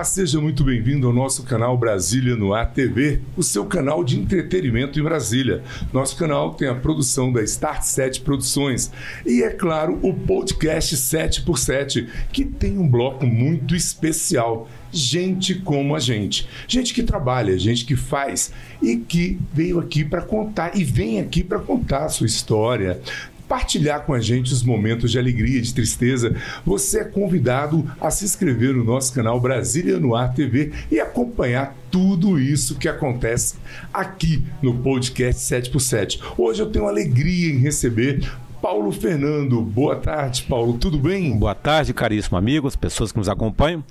Olá, seja muito bem-vindo ao nosso canal Brasília no Ar TV, o seu canal de entretenimento em Brasília. Nosso canal tem a produção da Start 7 Produções e, é claro, o podcast 7x7, que tem um bloco muito especial. Gente como a gente. Gente que trabalha, gente que faz e que veio aqui para contar e vem aqui para contar a sua história, partilhar com a gente os momentos de alegria, de tristeza, você é convidado a se inscrever no nosso canal Brasília no Ar TV e acompanhar tudo isso que acontece aqui no podcast 7x7. Hoje eu tenho alegria em receber Paulo Fernando. Boa tarde, Paulo. Tudo bem? Boa tarde, caríssimo amigos, pessoas que nos acompanham.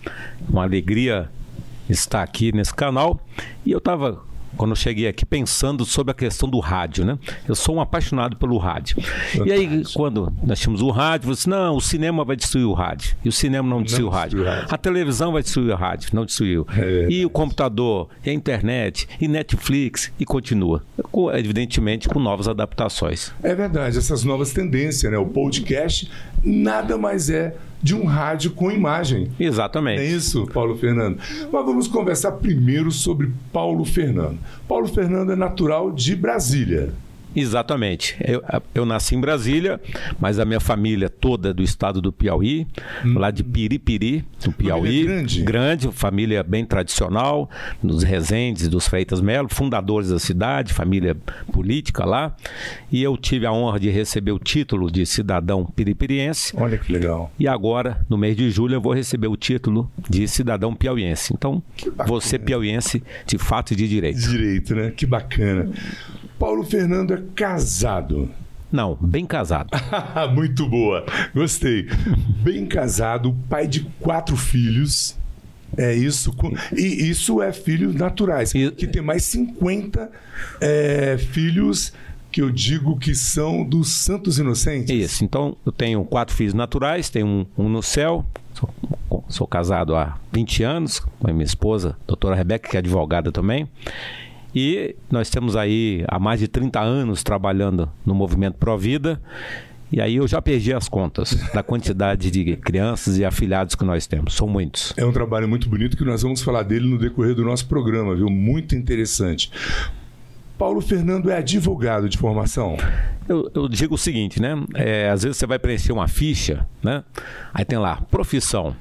Uma alegria estar aqui nesse canal. E eu estava quando eu cheguei aqui pensando sobre a questão do rádio, né? Eu sou um apaixonado pelo rádio. Fantástico. E aí, quando nós tínhamos o rádio, você disse, não, o cinema vai destruir o rádio. E o cinema não destruiu o rádio. rádio. A televisão vai destruir o rádio, não destruiu. É e o computador, e a internet, e Netflix, e continua. Evidentemente, com novas adaptações. É verdade, essas novas tendências, né? O podcast nada mais é de um rádio com imagem. Exatamente. É isso, Paulo Fernando. Mas vamos conversar primeiro sobre Paulo Fernando. Paulo Fernando é natural de Brasília. Exatamente. Eu, eu, nasci em Brasília, mas a minha família toda é do estado do Piauí, hum. lá de Piripiri, do Piauí. grande. Grande, família bem tradicional, nos Resendes, dos Freitas Melo, fundadores da cidade, família política lá. E eu tive a honra de receber o título de cidadão piripiriense. Olha que legal. E agora, no mês de julho, eu vou receber o título de cidadão piauiense. Então, você piauiense de fato e de direito. Direito, né? Que bacana. Paulo Fernando é casado. Não, bem casado. Muito boa, gostei. Bem casado, pai de quatro filhos. É isso. E isso é filhos naturais. Que tem mais 50 é, filhos que eu digo que são dos santos inocentes. Isso. Então, eu tenho quatro filhos naturais, tenho um, um no céu. Sou, sou, casado há 20 anos com a minha esposa, doutora Rebeca, que é advogada também. E nós temos aí há mais de 30 anos trabalhando no movimento Pro Vida. E aí eu já perdi as contas da quantidade de crianças e afiliados que nós temos. São muitos. É um trabalho muito bonito que nós vamos falar dele no decorrer do nosso programa, viu? Muito interessante. Paulo Fernando é advogado de formação? Eu, eu digo o seguinte, né? É, às vezes você vai preencher uma ficha, né? Aí tem lá, profissão.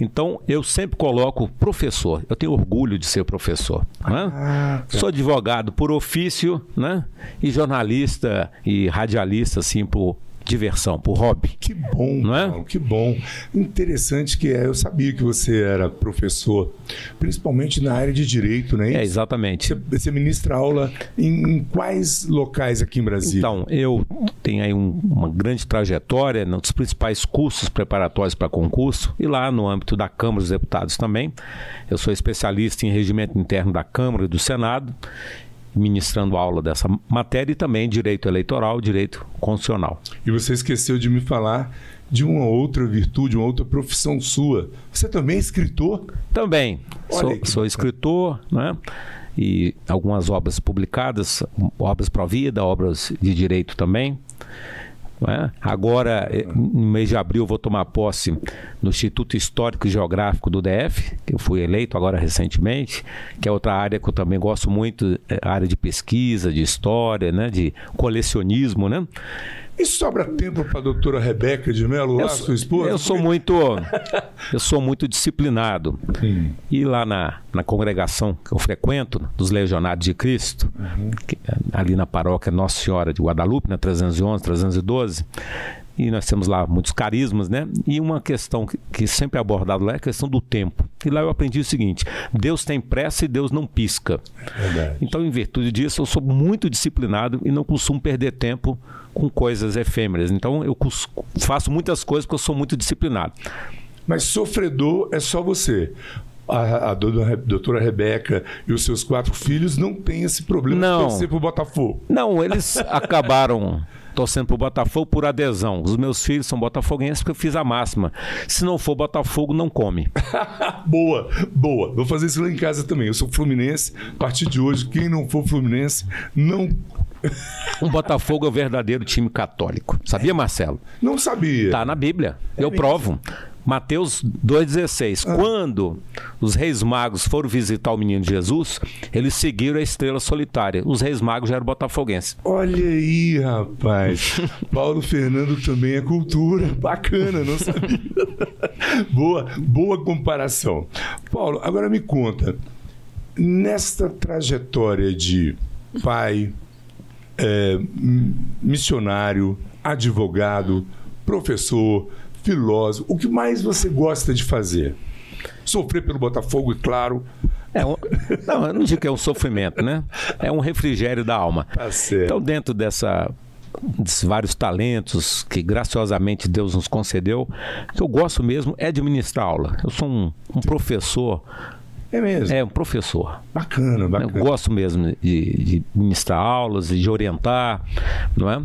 Então, eu sempre coloco professor. Eu tenho orgulho de ser professor. Né? Ah, tá. Sou advogado por ofício né? e jornalista e radialista, assim, por diversão, por hobby. Que bom, não é? Paulo, que bom. Interessante que é. Eu sabia que você era professor, principalmente na área de direito, né? É, exatamente. Você, você ministra aula em, em, quais locais aqui em Brasília? Então, eu tenho aí um, uma grande trajetória nos principais cursos preparatórios para concurso e lá no âmbito da Câmara dos Deputados também. Eu sou especialista em regimento interno da Câmara e do Senado ministrando aula dessa matéria e também direito eleitoral, direito constitucional. E você esqueceu de me falar de uma outra virtude, uma outra profissão sua. Você também é escritor? Também. Olha sou, sou escritor, né? E algumas obras publicadas, obras para vida, obras de direito também. É? Agora, eh, no mês de abril, vou tomar posse no Instituto Histórico e Geográfico do DF, que eu fui eleito agora recentemente, que é outra área que eu também gosto muito, é área de pesquisa, de história, né? de colecionismo. Né? E sobra tempo para a doutora Rebeca de Mello, lá, sua esposa? Eu sou muito, eu sou muito disciplinado. Sim. E lá na, na congregação que eu frequento, dos Legionários de Cristo, uhum. que, ali na paróquia Nossa Senhora de Guadalupe, na 311, 312, e nós temos lá muitos carismas, né? E uma questão que, que sempre é abordada lá é a questão do tempo. E lá eu aprendi o seguinte: Deus tem pressa e Deus não pisca. É então, em virtude disso, eu sou muito disciplinado e não costumo perder tempo com coisas efêmeras. Então, eu faço muitas coisas porque eu sou muito disciplinado. Mas sofredor é só você. A, a, doutora Rebeca e os seus quatro filhos não têm esse problema não. de torcer pro Botafogo. Não, eles acabaram torcendo pro Botafogo por adesão. Os meus filhos são botafoguenses porque eu fiz a máxima. Se não for Botafogo, não come. boa, boa. Vou fazer isso lá em casa também. Eu sou fluminense. A partir de hoje, quem não for fluminense, não o Botafogo é o verdadeiro time católico. Sabia, Marcelo? Não sabia. Tá na Bíblia. É Eu mesmo? provo. Mateus 2,16. Ah. Quando os reis magos foram visitar o menino Jesus, eles seguiram a estrela solitária. Os reis magos já eram botafoguenses. Olha aí, rapaz. Paulo Fernando também é cultura. Bacana, não sabia. boa, boa comparação. Paulo, agora me conta. Nesta trajetória de pai, é, missionário, advogado, professor, filósofo, o que mais você gosta de fazer? Sofrer pelo Botafogo, e claro. É um, não, eu não digo que é um sofrimento, né? É um refrigério da alma. Tá certo. Então, dentro dessa desses vários talentos que graciosamente Deus nos concedeu, o que eu gosto mesmo é de ministrar aula. Eu sou um, um professor é mesmo? É, um professor. Bacana, bacana. Eu gosto mesmo de, de ministrar aulas, de orientar, não é?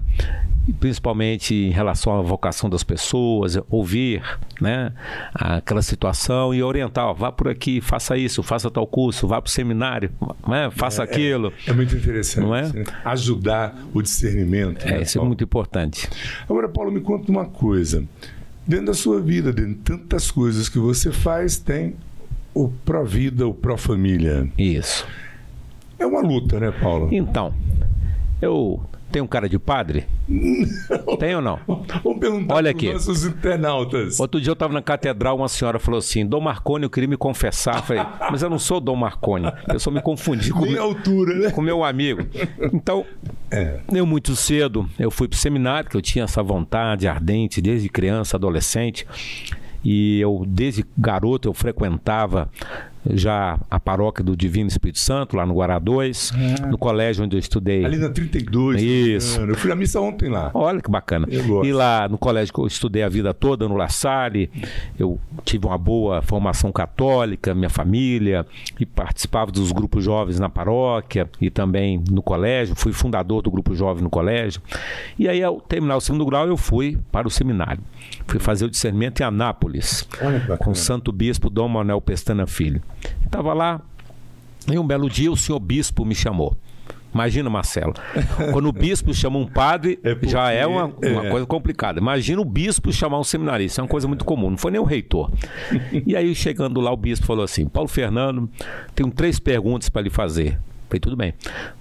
principalmente em relação à vocação das pessoas, ouvir né, aquela situação e orientar, ó, vá por aqui, faça isso, faça tal curso, vá para o seminário, né, faça é, aquilo. É, é, muito interessante. Não é? Ajudar o discernimento. É, né, isso é muito importante. Agora, Paulo, me conta uma coisa. Dentro da sua vida, dentro de tantas coisas que você faz, tem o pró-vida, o pró-família. Isso. É uma luta, né, Paulo? Então, eu tem um cara de padre? Tem ou não? Vamos perguntar Olha aqui. nossos internautas. Outro dia eu estava na catedral, uma senhora falou assim: Dom Marconi, eu queria me confessar. Eu falei, mas eu não sou Dom Marconi. Eu só me confundi com, meu, altura, né? com meu amigo. Então, é. eu muito cedo, eu fui para o seminário, que eu tinha essa vontade ardente desde criança, adolescente. E eu, desde garoto, eu frequentava já a paróquia do Divino Espírito Santo, lá no Guará 2, é. no colégio onde eu estudei. Ali na 32. Isso. Eu fui à missa ontem lá. Olha que bacana. E lá no colégio que eu estudei a vida toda, no La Salle, eu tive uma boa formação católica, minha família, e participava dos grupos jovens na paróquia e também no colégio. Fui fundador do grupo jovem no colégio. E aí, ao terminar o segundo grau, eu fui para o seminário. Fui fazer o discernimento em Anápolis, com o Santo Bispo Dom Manuel Pestana Filho. Estava lá, e um belo dia o senhor bispo me chamou. Imagina, Marcelo. Quando o bispo chama um padre, é porque, já é uma, uma é. coisa complicada. Imagina o bispo chamar um seminarista. É uma coisa muito comum. Não foi nem o reitor. e aí, chegando lá, o bispo falou assim: Paulo Fernando, tenho três perguntas para lhe fazer. Falei, tudo bem.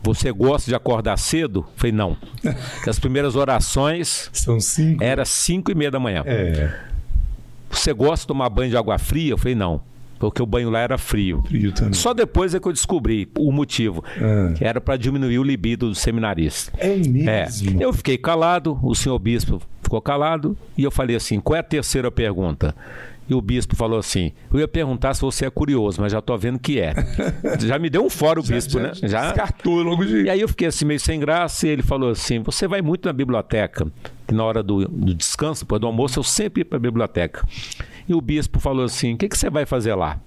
Você gosta de acordar cedo? Falei, não. As primeiras orações. São cinco. Era cinco e meia da manhã. É. Você gosta de tomar banho de água fria? Eu falei, não. Porque o banho lá era frio. Frio. Só depois é que eu descobri o motivo. Ah. Que era para diminuir o libido do seminarista. É mesmo? É. Eu fiquei calado, o senhor bispo ficou calado, e eu falei assim: qual é a terceira pergunta? E o bispo falou assim: Eu ia perguntar se você é curioso, mas já tô vendo que é. já me deu um fora o bispo, já, né? Já descartou logo de. E aí eu fiquei assim, meio sem graça, e ele falou assim: Você vai muito na biblioteca, que na hora do, do descanso, depois do almoço, eu sempre ia para a biblioteca. E o bispo falou assim: O que, que você vai fazer lá?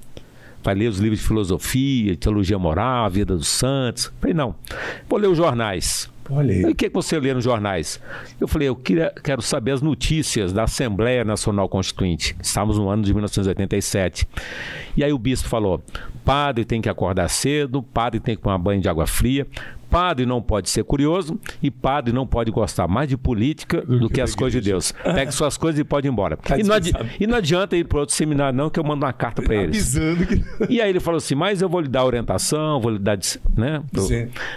Vai ler os livros de filosofia, teologia moral, a vida dos santos? falei, não. Vou ler os jornais. Olha aí. E o que, você lê nos jornais? Eu falei, eu queria, quero saber as notícias da Assembleia Nacional Constituinte. Estávamos no ano de 1987. E aí o bispo falou: padre tem que acordar cedo, padre tem que tomar banho de água fria, Padre não pode ser curioso e padre não pode gostar mais de política do, do que, que as coisas de Deus. Pegue suas coisas e pode ir embora. Tá e, não e, não adianta ir para outro seminário, não, que eu mando uma carta para eles. Que... E aí ele falou assim: mas eu vou lhe dar orientação, vou lhe dar. Né,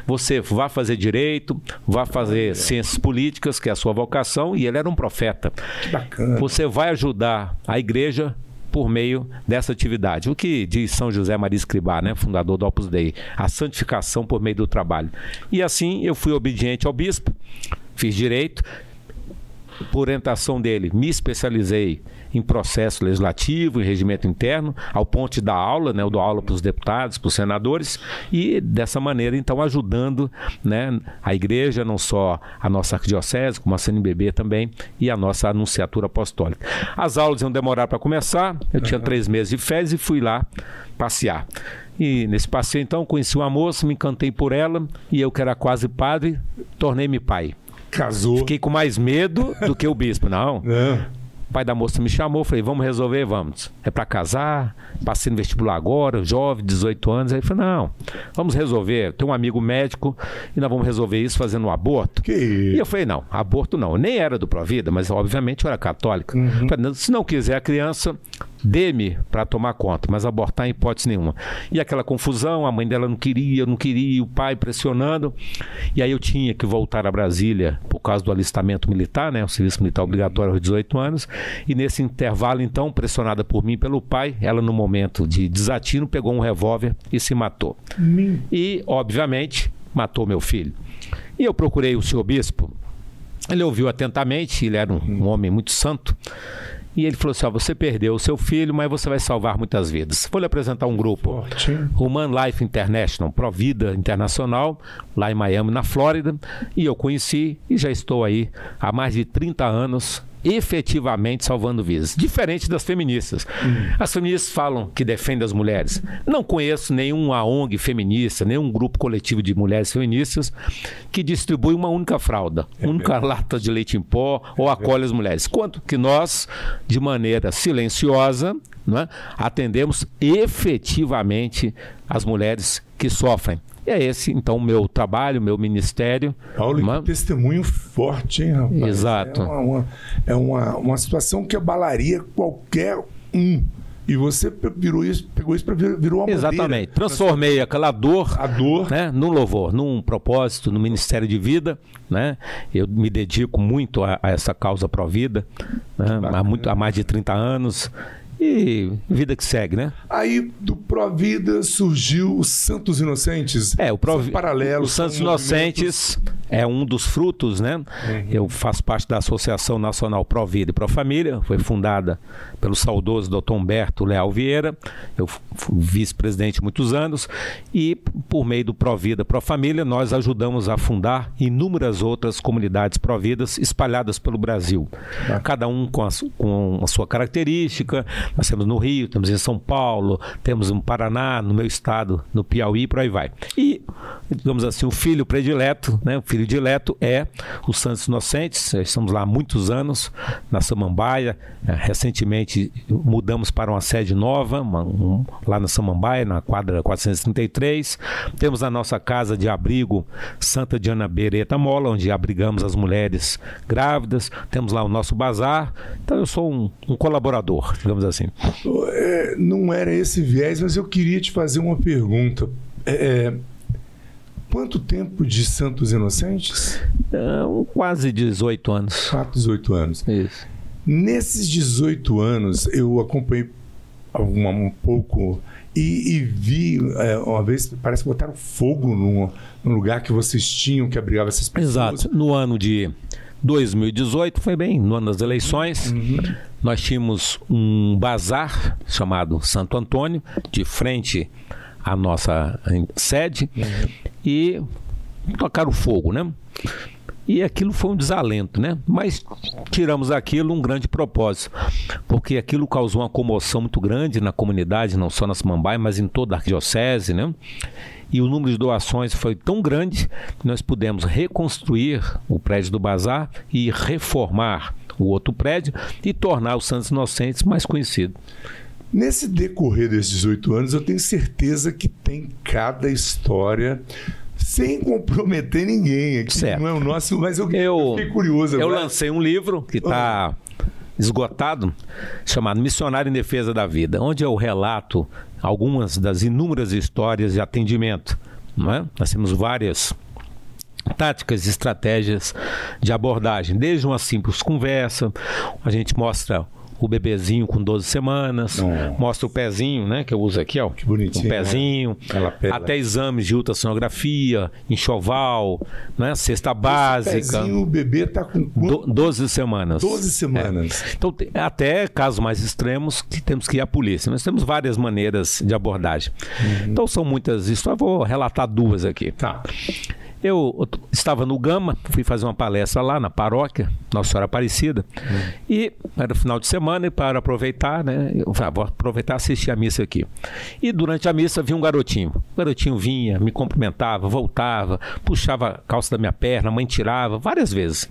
você vá fazer direito, vá fazer é. ciências políticas, que é a sua vocação, e ele era um profeta. Que bacana. Você vai ajudar a igreja por meio dessa atividade. O que diz São José Maria Escribá, né, fundador do Opus Dei, a santificação por meio do trabalho. E assim eu fui obediente ao bispo, fiz direito, por orientação dele, me especializei em processo legislativo, em regimento interno, ao ponto de dar aula, né? Eu dou aula para os deputados, para os senadores, e dessa maneira, então, ajudando né, a igreja, não só a nossa arquidiocese, como a CNBB também, e a nossa anunciatura apostólica. As aulas iam demorar para começar, eu tinha três meses de férias e fui lá passear. E nesse passeio, então, conheci uma moça, me encantei por ela, e eu, que era quase padre, tornei-me pai. Casou. Fiquei com mais medo do que o bispo, não. Não pai da moça me chamou, falei, vamos resolver, vamos. É para casar, passei no vestibular agora, jovem, 18 anos. Aí ele falou, não, vamos resolver. Tem um amigo médico e nós vamos resolver isso fazendo um aborto. Que E eu falei, não, aborto não. Eu nem era do Provida, mas obviamente eu era católica. Uhum. Falei, se não quiser a criança, dê-me para tomar conta, mas abortar em hipótese nenhuma. E aquela confusão, a mãe dela não queria, não queria, o pai pressionando. E aí eu tinha que voltar a Brasília por causa do alistamento militar, né, o serviço militar obrigatório aos 18 anos. E nesse intervalo, então, pressionada por mim e pelo pai, ela no momento de desatino pegou um revólver e se matou. E, obviamente, matou meu filho. E eu procurei o senhor bispo. Ele ouviu atentamente, ele era um, um homem muito santo. E ele falou assim: ó, você perdeu o seu filho, mas você vai salvar muitas vidas. Vou lhe apresentar um grupo. Forte? Human Life International, Provida Internacional, lá em Miami, na Flórida. E eu conheci e já estou aí há mais de 30 anos efetivamente salvando vidas. Diferente das feministas. As feministas falam que defendem as mulheres. Não conheço nenhuma ONG feminista, nenhum grupo coletivo de mulheres feministas que distribui uma única fralda, única lata de leite em pó ou acolhe as mulheres. Quanto que nós, de maneira silenciosa, não é, atendemos efetivamente as mulheres que sofrem. E é esse, então, o meu trabalho, meu ministério. Paulo, é? que testemunho forte, hein, rapaz? Exato. É, uma, uma- é uma, uma situação que abalaria qualquer um. E você virou isso, pegou isso para virou uma Exatamente. bandeira. Transformei aquela dor A dor. né, num louvor, num propósito, no Ministério de Vida. Né? Eu me dedico muito a, a essa causa pró-vida, né, há, muito, há mais de 30 anos. E vida que segue, né? Aí do Provida surgiu os Santos Inocentes. É, o Pro... São paralelos. Os Santos Inocentes é um dos frutos, né? Eu faço parte da Associação Nacional Pro Vida e Pro Família, foi fundada pelo saudoso Dr. Humberto Leal Vieira. Eu fui vice-presidente muitos anos e por meio do Pro Vida Pro Família nós ajudamos a fundar inúmeras outras comunidades Pro Vidas espalhadas pelo Brasil. Cada um com a, com a sua característica. Nós temos no Rio, temos em São Paulo, temos no Paraná, no meu estado, no Piauí, por aí vai. E, digamos assim, o filho predileto, né, o filho dileto é o Santos Inocentes. Estamos lá há muitos anos, na Samambaia. Eh, Recentemente mudamos para uma sede nova, uma- um- lá na Samambaia, na quadra 433. Temos a nossa casa de abrigo Santa Diana Bereta Mola, onde abrigamos as mulheres grávidas. Temos lá o nosso bazar. Então eu sou um, um colaborador, digamos assim. É, não era esse viés, mas eu queria te fazer uma pergunta. É, é, quanto tempo de Santos Inocentes? É, um quase 18 anos. 4, 18 anos. Isso. Nesses 18 anos, eu acompanhei alguma- um pouco e, e vi é, uma vez, parece que botaram fogo num, num lugar que vocês tinham que abrigava essas pessoas. Exato. No ano de 2018, foi bem, no ano das eleições, nós tínhamos um bazar chamado Santo Antônio, de frente à nossa eh, sede, e tocaram fogo, né? E aquilo foi um desalento, né? Mas tiramos aquilo um grande propósito, porque aquilo causou uma comoção muito grande na comunidade, não só na Samambaia, mas em toda a arquidiocese, né? E o número de doações foi tão grande que nós pudemos reconstruir o prédio do bazar e reformar o outro prédio e tornar os Santos Inocentes mais conhecido. Nesse decorrer desses 18 anos, eu tenho certeza que tem cada história sem comprometer ninguém. Aqui Certo. não é o nosso, mas eu, Eu, fiquei curioso. eu lancei um livro que está esgotado, chamado Missionário em Defesa da Vida, onde eu relato algumas das inúmeras histórias de atendimento. Não é? Nós temos várias táticas e estratégias de abordagem, desde uma simples conversa, a gente mostra o bebezinho com 12 semanas, Oh. mostra o pezinho, né, que eu uso aqui, ó, Que bonitinho, um pezinho, Ela- ela- até exames de ultrassonografia, enxoval, né, cesta básica. Pezinho, o bebê tá com quanto? Do, 12 semanas. 12 semanas. É. Então, tem- até casos mais extremos que temos que ir à polícia. Nós temos várias maneiras de abordagem. Então, são muitas histórias. Vou relatar duas aqui. Tá. Eu estava no Gama, fui fazer uma palestra lá na paróquia, Nossa Senhora Aparecida, e era final de semana, e para aproveitar, né? Eu falei, ah, vou aproveitar e assistir a missa aqui. E durante a missa vi um garotinho. O garotinho vinha, me cumprimentava, voltava, puxava a calça da minha perna, a mãe tirava, várias vezes.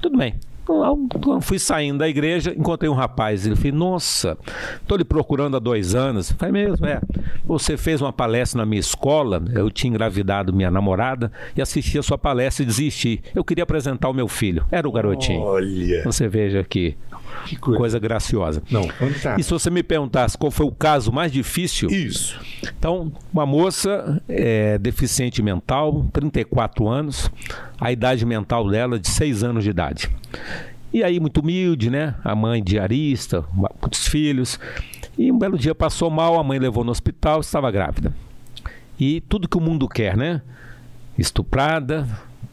Tudo bem. Quando fui saindo da igreja, encontrei um rapaz. Ele falou: Nossa, estou lhe procurando há dois anos. Eu falei: Mesmo, é. Você fez uma palestra na minha escola. Eu tinha engravidado minha namorada e assisti a sua palestra e desisti. Eu queria apresentar o meu filho. Era o garotinho. Olha. Você veja aqui. Que coisa. coisa. graciosa. Não, fantástico. E se você me perguntasse qual foi o caso mais difícil? Isso. Então, uma moça é, deficiente mental, 34 anos, a idade mental dela de 6 anos de idade. E aí, muito humilde, né? A mãe diarista, muitos filhos. E um belo dia passou mal, a mãe levou no hospital, estava grávida. E tudo que o mundo quer, né? Estuprada,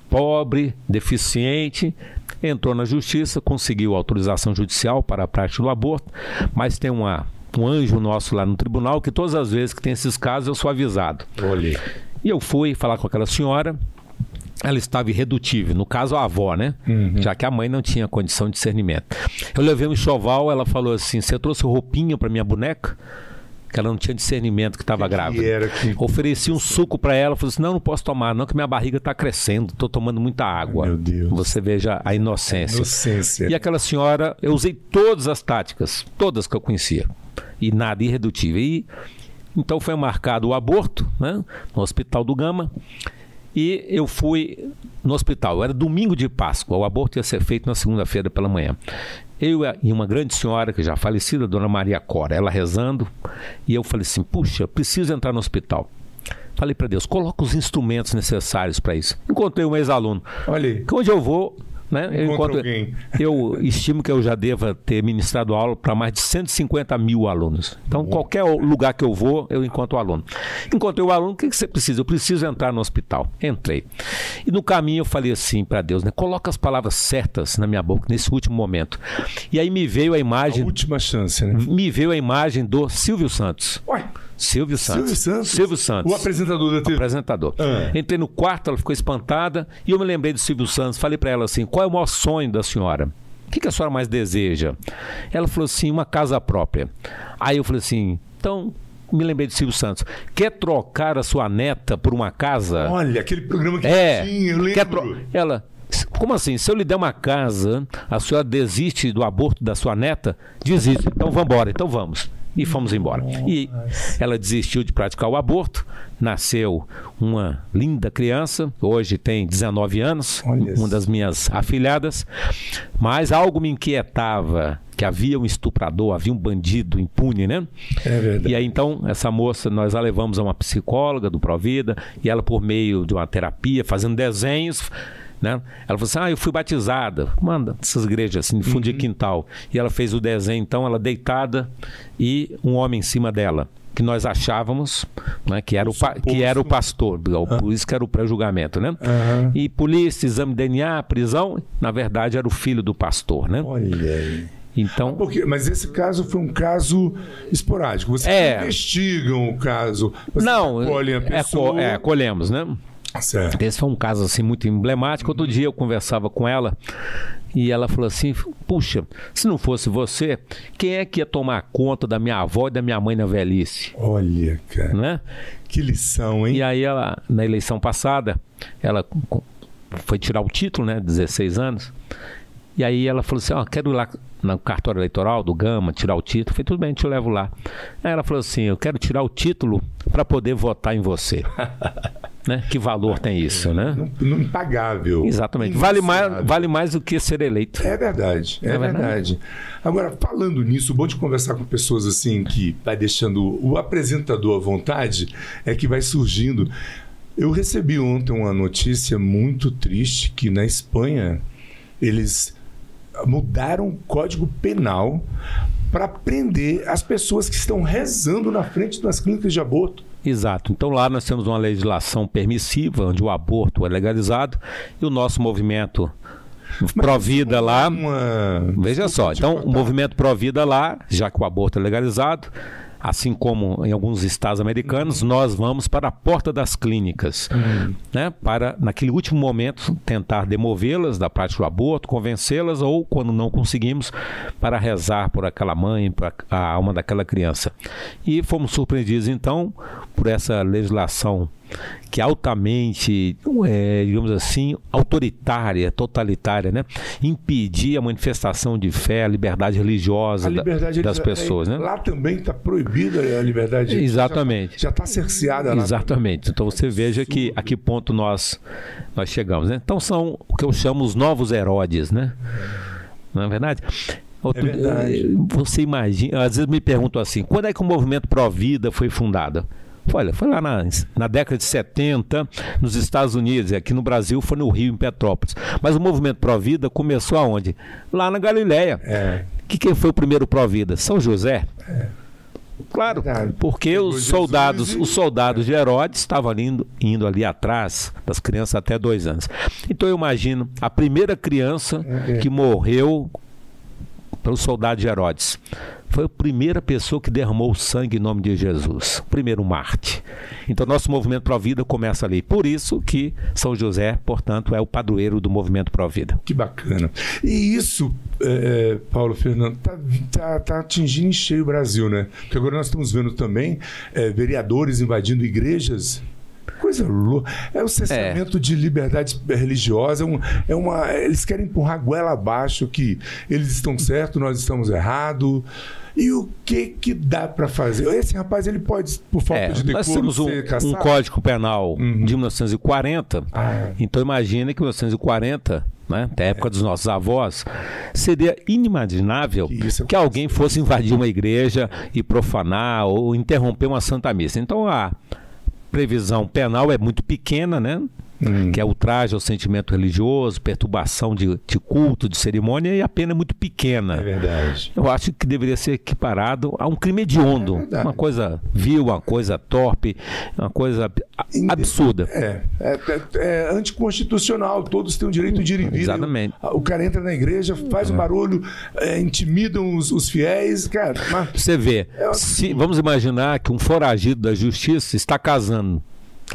pobre, deficiente, entrou na justiça, conseguiu autorização judicial para a prática do aborto, mas tem uma, um anjo nosso lá no tribunal que todas as vezes que tem esses casos eu sou avisado. Olhei. E eu fui falar com aquela senhora, ela estava irredutível, no caso a avó, né? Uhum. Já que a mãe não tinha condição de discernimento. Eu levei um enxoval, ela falou assim: Você trouxe roupinha para minha boneca? Que ela não tinha discernimento que estava grávida. Era que... Ofereci um suco para ela, falou assim: Não, não posso tomar, não, que minha barriga está crescendo, estou tomando muita água. Meu Deus. Você veja a inocência. A inocência. E aquela senhora, eu usei todas as táticas, todas que eu conhecia, e nada irredutível. E então foi marcado o aborto, né, no Hospital do Gama. E eu fui no hospital. Era domingo de Páscoa. O aborto ia ser feito na segunda-feira pela manhã. Eu e uma grande senhora, que já falecida, Dona Maria Cora, ela rezando. E eu falei assim: puxa, preciso entrar no hospital. Falei para Deus, coloca os instrumentos necessários para isso. Encontrei um ex-aluno. Olha aí. Onde eu vou, né? Eu, encontro, eu estimo que eu já deva ter ministrado aula para mais de 150 mil alunos. Então, qualquer lugar que eu vou, eu encontro o aluno. Encontrei o aluno, o que, que você precisa? Eu preciso entrar no hospital. Entrei. E no caminho eu falei assim para Deus, né? Coloca as palavras certas na minha boca nesse último momento. E aí me veio a imagem. A última chance, né? Me veio a imagem do Silvio Santos. Ué? Silvio Santos. Silvio Santos. Silvio Santos. O apresentador da TV. O apresentador. Ah. Entrei no quarto, ela ficou espantada e eu me lembrei do Silvio Santos. Falei para ela assim: qual é o maior sonho da senhora? O que, que a senhora mais deseja? Ela falou assim: uma casa própria. Aí eu falei assim: então me lembrei do Silvio Santos. Quer trocar a sua neta por uma casa? Olha, aquele programa que é, tinha, eu lembro. Quer tro... Ela, como assim? Se eu lhe der uma casa, a senhora desiste do aborto da sua neta? Desiste. Então vamos embora. Então vamos e fomos embora. E ela desistiu de praticar o aborto, nasceu uma linda criança, hoje tem 19 anos, Olha uma das minhas afilhadas, mas algo me inquietava que havia um estuprador, havia um bandido impune, né? É verdade. E aí então essa moça nós a levamos a uma psicóloga do Provida e ela por meio de uma terapia, fazendo desenhos, né? Ela falou assim: Ah, eu fui batizada. Manda essas igrejas assim, fundo uhum. de quintal. E ela fez o desenho, então, ela deitada e um homem em cima dela. Que nós achávamos né, que, era o, que era o pastor, por isso que era o pré-julgamento, né? Uhum. E polícia, exame de DNA, prisão, na verdade era o filho do pastor, né? Olha aí. Então, Porque, mas esse caso foi um caso esporádico. Vocês é, investigam o caso. não, a pessoa. É, é, colhemos, né? Certo. Esse foi um caso assim muito emblemático. Outro dia eu conversava com ela e ela falou assim: Puxa, se não fosse você, quem é que ia tomar conta da minha avó e da minha mãe na velhice? Olha, cara. Né? Que lição, hein? E aí ela, na eleição passada, ela foi tirar o título, né? 16 anos. E aí ela falou assim: Ó, oh, quero ir lá no cartório eleitoral do Gama, tirar o título. Eu falei, tudo bem, te levo lá. Aí ela falou assim: eu quero tirar o título para poder votar em você. né? Que valor tem isso, né? Não, impagável. Exatamente. Vale mais, vale mais do que ser eleito. É verdade, é, é verdade. verdade. Agora, falando nisso, o bom de conversar com pessoas assim que vai deixando o apresentador à vontade é que vai surgindo. Eu recebi ontem uma notícia muito triste que na Espanha eles mudaram o Código Penal para prender as pessoas que estão rezando na frente das clínicas de aborto. Exato. Então lá nós temos uma legislação permissiva, onde o aborto é legalizado, e o nosso movimento Provida lá. Uma... Veja só, então o movimento Provida lá, já que o aborto é legalizado, assim como em alguns estados americanos, uhum. nós vamos para a porta das clínicas, uhum. né, para, naquele último momento, tentar demovê-las da prática do aborto, convencê-las, ou, quando não conseguimos, para rezar por aquela mãe, por a alma daquela criança. E fomos surpreendidos, então, por essa legislação que é altamente, é, digamos assim, autoritária, totalitária, né? Impedir a manifestação de fé, a liberdade religiosa a liberdade da, das pessoas, é, né? Lá também está proibida a liberdade. Exatamente. Já está cerceada. Lá Exatamente. Então você veja que a que ponto nós nós chegamos, né? Então são o que eu chamo os novos Herodes, né? Não é verdade? Outro, é verdade. Você imagina, às vezes me perguntam assim, quando é que o movimento Pró-Vida foi fundado? Olha, foi lá na, na, década de 70, nos Estados Unidos, e aqui no Brasil foi no Rio, em Petrópolis. Mas o movimento Pró-Vida começou aonde? Lá na Galileia. É. Que quem foi o primeiro Pró-Vida? São José. É. Claro, Verdade. porque os soldados, os soldados de Herodes estavam indo, indo ali atrás das crianças até dois anos. Então eu imagino a primeira criança é. que morreu pelo soldado de Herodes. Foi a primeira pessoa que derramou sangue em nome de Jesus, o primeiro Marte. Então nosso movimento Pro Vida começa ali. Por isso que São José, portanto, é o padroeiro do movimento Pro Vida. Que bacana. E isso, é, é Paulo Fernando, está tá, tá atingindo em cheio o Brasil, né? Porque agora nós estamos vendo também é, vereadores invadindo igrejas coisa louca. É o cessamento é. de liberdade religiosa. É, um, é uma, eles querem empurrar a goela abaixo que eles estão certos, nós estamos errados. E o que que dá para fazer? Esse rapaz, ele pode, por falta é, de decoro, nós temos um, um Código Penal uhum. de 1940. Ah. Então imagine que 1940 né, da época é. dos nossos avós, seria inimaginável que, que alguém fosse invadir uma igreja e profanar ou interromper uma santa missa. Então a previsão penal é muito pequena, né? Hum. que é ultraje ao sentimento religioso, perturbação de, de, culto, de cerimônia, e a pena é muito pequena. É verdade. Eu acho que deveria ser equiparado a um crime hediondo. É uma coisa vil, uma coisa torpe, uma coisa absurda. É, é, é, é anticonstitucional, todos têm o direito de ir e vir. Exatamente. O cara entra na igreja, faz um é. barulho, é, intimidam os, os, fiéis, cara. Mas... Você vê, se, vamos imaginar que um foragido da justiça está casando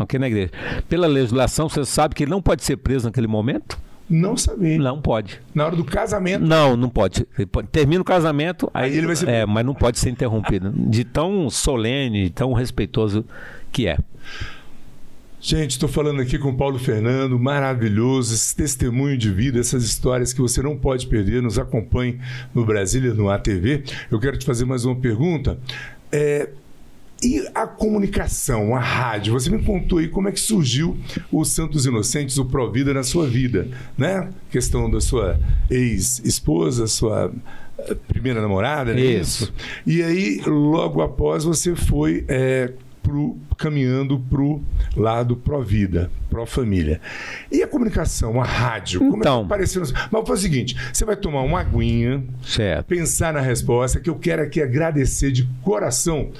aqui na igreja. Pela legislação, você sabe que ele não pode ser preso naquele momento? Não sabia. Não pode. Na hora do casamento? Não, não pode. pode termina o casamento, aí, aí ele vai ser. É, mas não pode ser interrompido. De tão solene, tão respeitoso que é. Gente, estou falando aqui com o Paulo Fernando, maravilhoso, esse testemunho de vida, essas histórias que você não pode perder. Nos acompanhe no Brasília, no ATV. Eu quero te fazer mais uma pergunta. É, e a comunicação, a rádio, você me contou aí como é que surgiu o Santos Inocentes, o Provida na sua vida, né? Questão da sua ex-esposa, sua eh, primeira namorada, né? Isso. E aí, logo após, você foi é, pro, caminhando para o lado pró-vida, pró-família. E a comunicação, a rádio, como então, é que apareceu? Mas foi o seguinte: você vai tomar uma aguinha, certo. pensar na resposta, que eu quero aqui agradecer de coração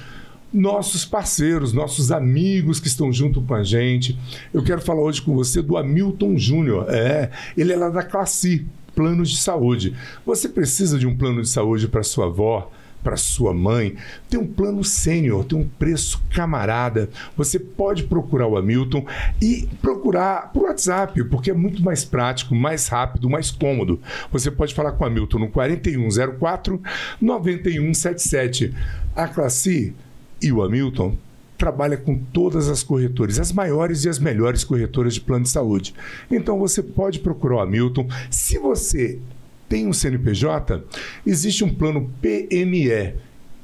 nossos parceiros, nossos amigos que estão junto com a gente. Eu quero falar hoje com você do Hamilton Júnior. É, ele é lá da Classe Planos de Saúde. Você precisa de um plano de saúde para sua avó, para sua mãe, tem um plano sênior, tem um preço camarada. Você pode procurar o Hamilton e procurar por WhatsApp, porque é muito mais prático, mais rápido, mais cômodo. Você pode falar com o Hamilton no 4104 9177. A Classe e o Hamilton trabalha com todas as corretoras, as maiores e as melhores corretoras de plano de saúde. Então você pode procurar o Hamilton. Se você tem um CNPJ, existe um plano PME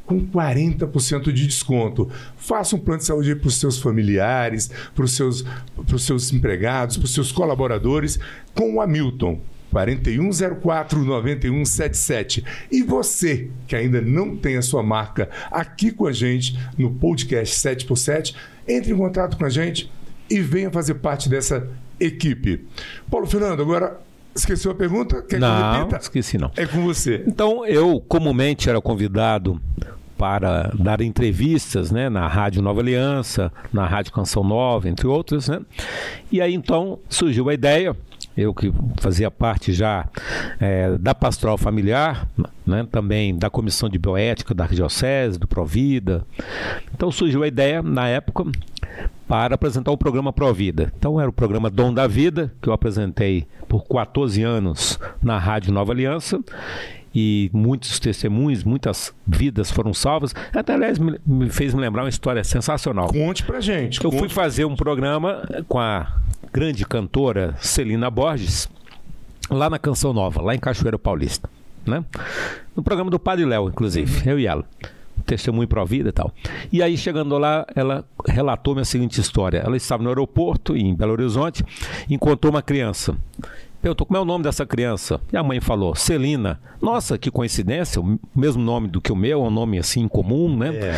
com 40% de desconto. Faça um plano de saúde para os seus familiares, para os seus, para os seus empregados, para os seus colaboradores, com o Hamilton. 4104 9177. E você que ainda não tem a sua marca aqui com a gente no podcast 7x7, entre em contato com a gente e venha fazer parte dessa equipe. Paulo Fernando, agora esqueceu a pergunta? Quer não, que eu repita? esqueci não. É com você. Então, eu comumente era convidado para dar entrevistas né, na Rádio Nova Aliança, na Rádio Canção Nova, entre outros. Né? E aí então surgiu a ideia eu que fazia parte já é, da pastoral familiar, né, também da comissão de bioética da Arquidiocese, do Provida. Então surgiu a ideia, na época, para apresentar o programa Provida. Então era o programa Dom da Vida, que eu apresentei por 14 anos na Rádio Nova Aliança. e muitos testemunhos, muitas vidas foram salvas. Até, aliás, me, me fez me lembrar uma história sensacional. Conte pra gente. Eu fui fazer um programa com a grande cantora Celina Borges, lá na Canção Nova, lá em Cachoeira Paulista. Né? No programa do Padre Léo, inclusive, eu e ela. Testemunho a vida e tal. E aí, chegando lá, ela relatou-me a seguinte história. Ela estava no aeroporto, em Belo Horizonte, encontrou uma criança Perguntou como é o nome dessa criança. E a mãe falou, Celina. Nossa, que coincidência, o mesmo nome do que o meu, é um nome assim comum, né? É.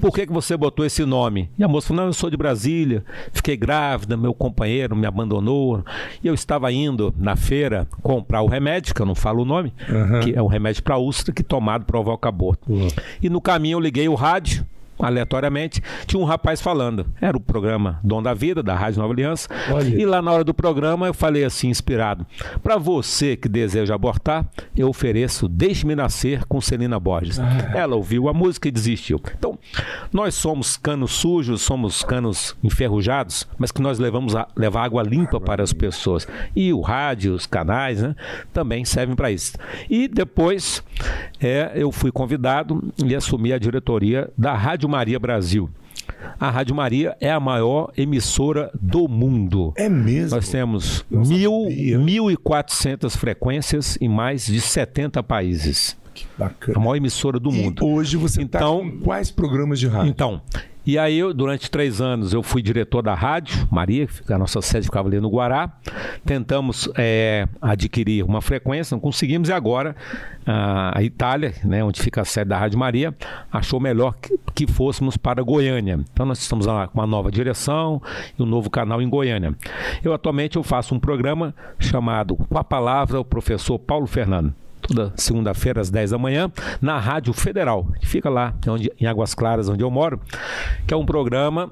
Por que, que você botou esse nome? E a moça falou, não, eu sou de Brasília, fiquei grávida, meu companheiro me abandonou. E eu estava indo na feira comprar o remédio, que eu não falo o nome, uhum. que é um remédio para úlcera que tomado provoca aborto. Uhum. E no caminho eu liguei o rádio aleatoriamente, tinha um rapaz falando. Era o programa Dom da Vida, da Rádio Nova Aliança. Olha. E lá na hora do programa eu falei assim, inspirado: Para você que deseja abortar, eu ofereço Deixe-me Nascer com Celina Borges. Ah. Ela ouviu a música e desistiu. Então, nós somos canos sujos, somos canos enferrujados, mas que nós levamos a levar água limpa para as pessoas. E o rádio, os canais, né, também servem para isso. E depois é, eu fui convidado e assumi a diretoria da Rádio Rádio Maria Brasil. A Rádio Maria é a maior emissora do mundo. É mesmo? Nós temos mil, 1.400 frequências em mais de 70 países. Que bacana. A maior emissora do e mundo. Hoje você está então, com quais programas de rádio? Então, e aí, eu, durante três anos, eu fui diretor da rádio, Maria, a nossa sede ficava ali no Guará. Tentamos é, adquirir uma frequência, não conseguimos, e agora a Itália, né, onde fica a sede da Rádio Maria, achou melhor que, que fôssemos para Goiânia. Então, nós estamos lá com uma nova direção e um novo canal em Goiânia. Eu, atualmente, eu faço um programa chamado Com a Palavra, o professor Paulo Fernando toda segunda-feira às 10 da manhã, na Rádio Federal, que fica lá onde, em Águas Claras, onde eu moro, que é um programa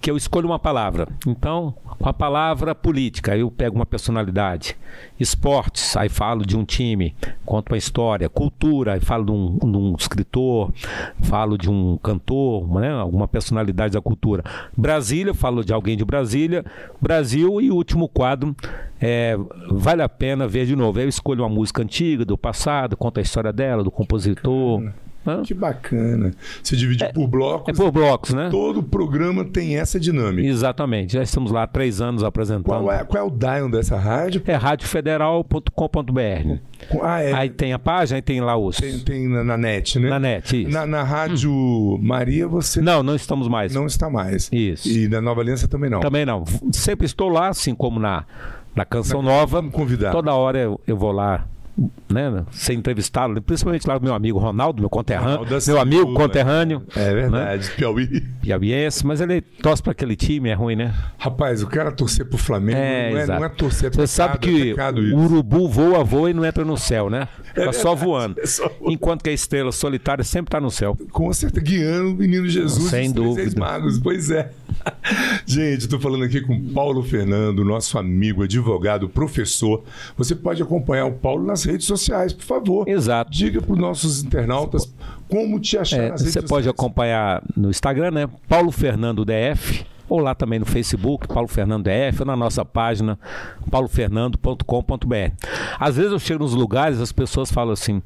que eu escolho uma palavra. Então, com a palavra política, eu pego uma personalidade. Esportes, aí falo de um time, conto uma história. Cultura, aí falo de um, de um escritor, falo de um cantor, né? alguma personalidade da cultura. Brasília, falo de alguém de Brasília. Brasil e o último quadro é, vale a pena ver de novo. Eu escolho uma música antiga, do passado, conto a história dela, do compositor. Hã? Que bacana. Você divide é, por blocos. É por blocos, né? Todo programa tem essa dinâmica. Exatamente. Já estamos lá há três anos apresentando. Qual é, qual é o dial dessa rádio? É radiofederal.com.br. Ah, é. Aí tem a página, aí tem lá os. Tem, tem na, na, net, né? Na net, isso. Na, na Rádio hum. Maria você. Não, não estamos mais. Não está mais. Isso. E na Nova Aliança também não. Também não. Sempre estou lá, assim como na, na Canção na, Nova. Convidar. Toda hora eu, eu vou lá né, ser entrevistado, principalmente lá o meu amigo Ronaldo, meu conterrâneo, meu amigo conterrâneo. É verdade, né? Piauí. Piauiense, mas ele torce para aquele time, é ruim, né? Rapaz, o cara torcer pro Flamengo é, não, é, não é torcer Você sabe que é o urubu voa, voa e não entra no céu, né? Fica é só voando. É só voando. Enquanto que a estrela solitária sempre está no céu. Com certeza, guiando o menino Jesus. Sem dúvida. magos, pois é. Gente, estou falando aqui com Paulo Fernando, nosso amigo, advogado, professor. Você pode acompanhar o Paulo nas redes sociais, por favor. Exato. Diga para os nossos internautas como te achar é, nas redes Você pode acompanhar no Instagram, né? Paulo Fernando DF ou lá também no Facebook, Paulo Fernando DF, ou na nossa página paulofernando.com.br. Às vezes eu chego nos lugares, as pessoas falam assim: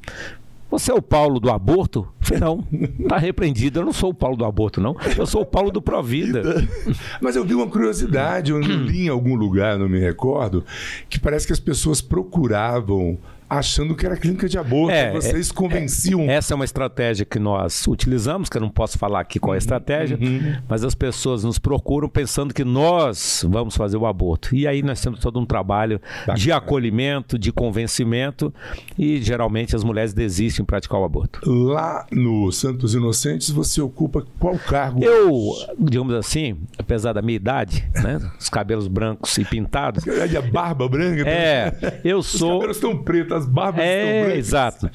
você é o Paulo do aborto? Eu falei, não, tá repreendido. Eu não sou o Paulo do aborto, não. Eu sou o Paulo do Provida. Mas eu vi uma curiosidade, eu li em algum lugar, não me recordo, que parece que as pessoas procuravam achando que era clínica de aborto. É, Vocês é, convenciam. É, essa é uma estratégia que nós utilizamos, que eu não posso falar aqui qual é a estratégia, uhum. mas as pessoas nos procuram pensando que nós vamos fazer o aborto. E aí nós temos todo um trabalho Bacana. de acolhimento, de convencimento, e geralmente as mulheres desistem de praticar o aborto. Lá no Santos Inocentes, você ocupa qual cargo? Eu, digamos assim, apesar da minha idade, né, os cabelos brancos e pintados. A barba branca? É, eu sou. Os cabelos estão pretos, as barbas é, exato.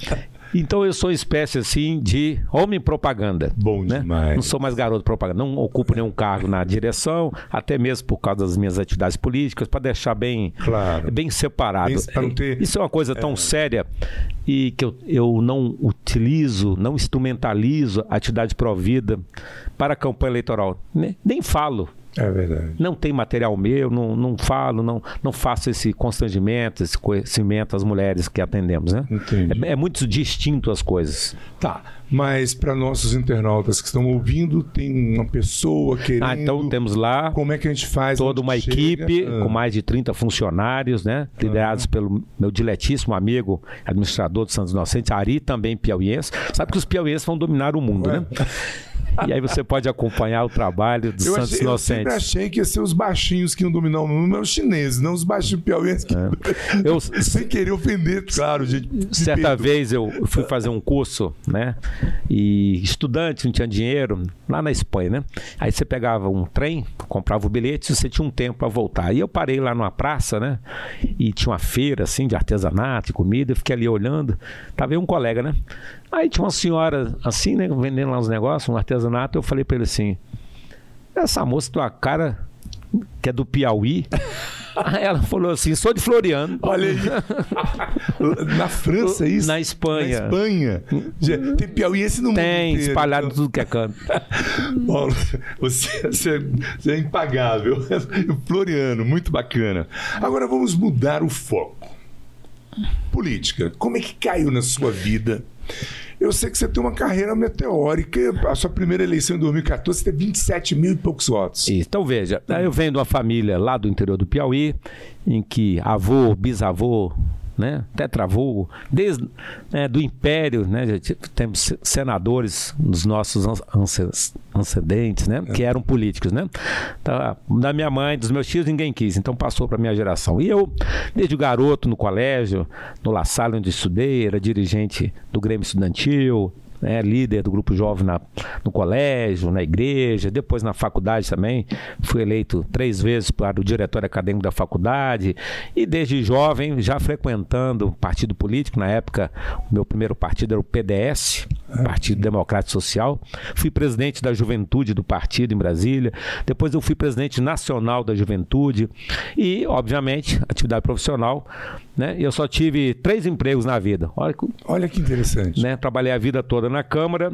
Então eu sou uma espécie assim de homem propaganda. Bom né? demais. Não sou mais garoto propaganda. Não ocupo nenhum cargo na direção, até mesmo por causa das minhas atividades políticas, para deixar bem, claro. bem separado. Bem, ter... Isso é uma coisa tão é. séria e que eu, eu não utilizo, não instrumentalizo a atividade provida para a campanha eleitoral. Nem falo É verdade. Não tem material meu, não, não falo, não, não faço esse constrangimento, esse conhecimento às mulheres que atendemos, né? Entendi. É, é muito distinto as coisas. Tá, mas para nossos internautas que estão ouvindo, tem uma pessoa querendo... Ah, então temos lá Como é que a gente faz? toda uma chega? equipe Ah. com mais de 30 funcionários, né? Liderados pelo meu diletíssimo amigo, administrador do Santos Inocentes, Ari, também piauiense. Sabe que os piauienses vão dominar o mundo, Ué. né? E aí você pode acompanhar o trabalho do Eu, Santos achei, eu sempre Inocentes. achei que ia ser os baixinhos que iam dominar o mundo, mas os chineses, não os baixinhos piauienses. Que... Eu, Sem querer ofender, claro, gente. certa perdoa. vez eu fui fazer um curso, né? E estudante, não tinha dinheiro, lá na Espanha, né? Aí você pegava um trem, comprava o bilhete e você tinha um tempo para voltar. E eu parei lá numa praça, né? E tinha uma feira, assim, de artesanato e comida. Eu fiquei ali olhando. Tava aí um colega, né? Aí tinha uma senhora, assim, né? Vendendo lá uns negócios, um artesanato. Eu falei para ele assim: Essa moça tem uma cara que é do Piauí. Aí ela falou assim: Sou de Floriano. Olha aí. Na França, é isso? Na Espanha. Na Espanha. Tem piauiense no mundo Tem, espalhado em Então, tudo que é canto. Paulo, você, você- você é impagável. Floriano, muito bacana. Agora vamos mudar o foco. Política. Como é que caiu na sua vida? Eu sei que você tem uma carreira meteórica. A sua primeira eleição em 2014 você teve 27 mil e poucos votos. Então veja, eu venho de uma família lá do interior do Piauí, em que avô, bisavô, né, tetravô, desde né, do Império, né, temos se- senadores nos nossos antecedentes, né, que eram políticos, né. Tá, da minha mãe, dos meus tios, ninguém quis, então passou para minha geração. E eu, desde garoto no colégio, no La Salle onde estudei, era dirigente do Grêmio Estudantil, né, líder do grupo jovem na- no colégio, na igreja, depois na faculdade também. Fui eleito três vezes para o diretório acadêmico da faculdade e desde jovem já frequentando partido político. Na época, o meu primeiro partido era o PDS, Partido Democrático Social. Fui presidente da juventude do partido em Brasília. Depois eu fui presidente nacional da juventude e, obviamente, atividade profissional. Né? Eu só tive três empregos na vida. Olha que Olha que interessante. né? Trabalhei a vida toda na Câmara.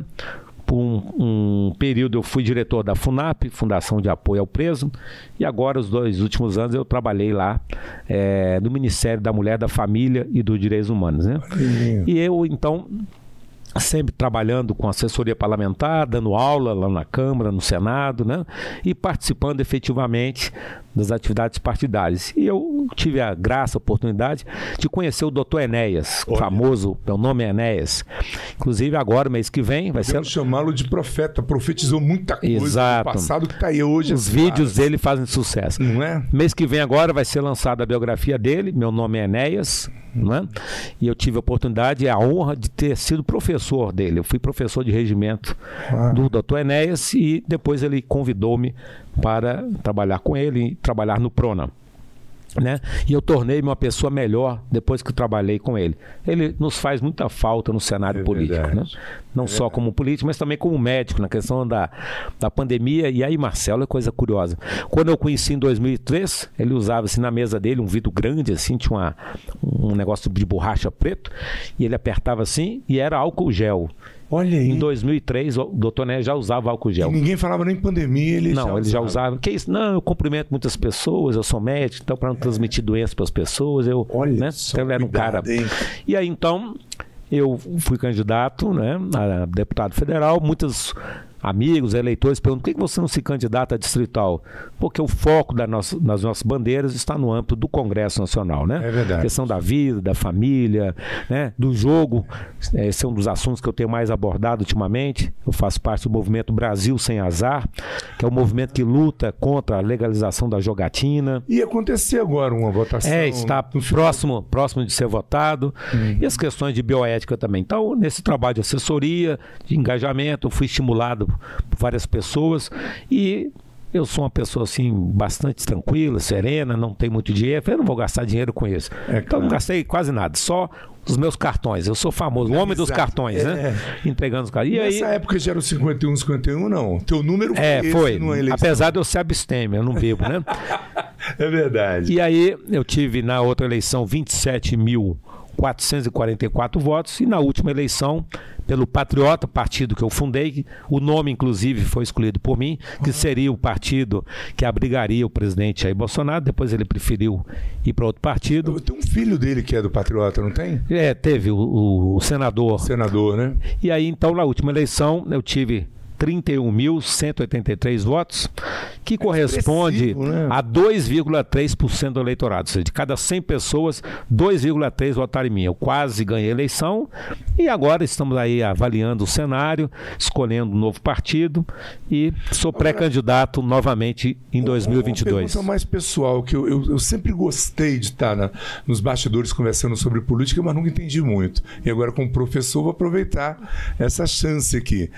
Por um, um período eu fui diretor da FUNAP, Fundação de Apoio ao Preso, e agora, os dois últimos anos, eu trabalhei lá eh, no Ministério da Mulher, da Família e dos Direitos Humanos. Né? E eu, então, sempre trabalhando com assessoria parlamentar, dando aula lá na Câmara, no Senado, né? E participando efetivamente das atividades partidárias. E eu tive a graça, a oportunidade de conhecer o doutor Enéas, o Olha. famoso, meu nome é Enéas. Inclusive agora, mês que vem, vai ser Podemos chamá-lo de profeta. Profetizou muita coisa Exato. no passado que está aí hoje. os vídeos dele fazem sucesso. Não é? Mês que vem agora vai ser lançada a biografia dele. Meu nome é Enéas, né? E eu tive a oportunidade e a honra de ter sido professor dele. Eu fui professor de regimento Ah. do Dr. Enéas e depois ele convidou-me para trabalhar com ele e trabalhar no Prona. Né? E eu tornei-me uma pessoa melhor depois que trabalhei com ele. Ele nos faz muita falta no cenário É político, né? não só como político, mas também como médico, na questão da, da pandemia. E aí, Marcelo, é coisa curiosa. Quando eu conheci em 2003, ele usava assim na mesa dele um vidro grande, assim, tinha uma, um negócio de borracha preto, e ele apertava assim e era álcool gel. Olha aí. Em 2003, o doutor Né já usava álcool E gel. ninguém falava nem pandemia, ele Não, já ele já usava. Que isso? Não, eu cumprimento muitas pessoas, eu sou médico, então para não transmitir doença para as pessoas, eu. Olha né? só, Então ele era um cara. hein? E aí então eu fui candidato, né, a deputado federal, muitos amigos, eleitores perguntam por que você não se candidata a distrital? Porque o foco da nossa, das nossas bandeiras está no âmbito do Congresso Nacional, né? É verdade. A questão da vida, da família, né? do jogo. Esse é um dos assuntos que eu tenho mais abordado ultimamente. Eu faço parte do movimento Brasil Sem Azar, que é um movimento que luta contra a legalização da jogatina. Ia acontecer agora uma votação. É, está próximo, próximo de ser votado. E as questões de bioética também. Então, nesse trabalho de assessoria, de engajamento, eu fui estimulado várias pessoas e eu sou uma pessoa assim bastante tranquila, serena, não tenho muito dinheiro, eu não vou gastar dinheiro com isso. É, então não gastei quase nada, só os meus cartões. Eu sou famoso, o homem dos cartões, né? Entregando os cartões. E aí, Nessa época já era o 51, 51, não. Teu número foi é, foi. Apesar de eu ser abstêmio, eu não bebo, né? É verdade. E aí eu tive na outra eleição 27 mil 444 votos e na última eleição pelo Patriota, partido que eu fundei, o nome inclusive foi escolhido por mim, que seria o partido que abrigaria o presidente Jair Bolsonaro, depois ele preferiu ir para outro partido. Tem um filho dele que é do Patriota, não tem? É, teve o, o senador. Senador, né? E aí então na última eleição eu tive 31.183 votos, que é corresponde né? a 2,3% do eleitorado. Ou seja, de cada 100 pessoas, 2,3 votaram em mim. Eu quase ganhei a eleição e agora estamos aí avaliando o cenário, escolhendo um novo partido e sou pré-candidato novamente em 2022. Uma pergunta mais pessoal, que eu, eu, eu sempre gostei de estar na, nos bastidores conversando sobre política, mas nunca entendi muito. E agora, como professor, vou aproveitar essa chance aqui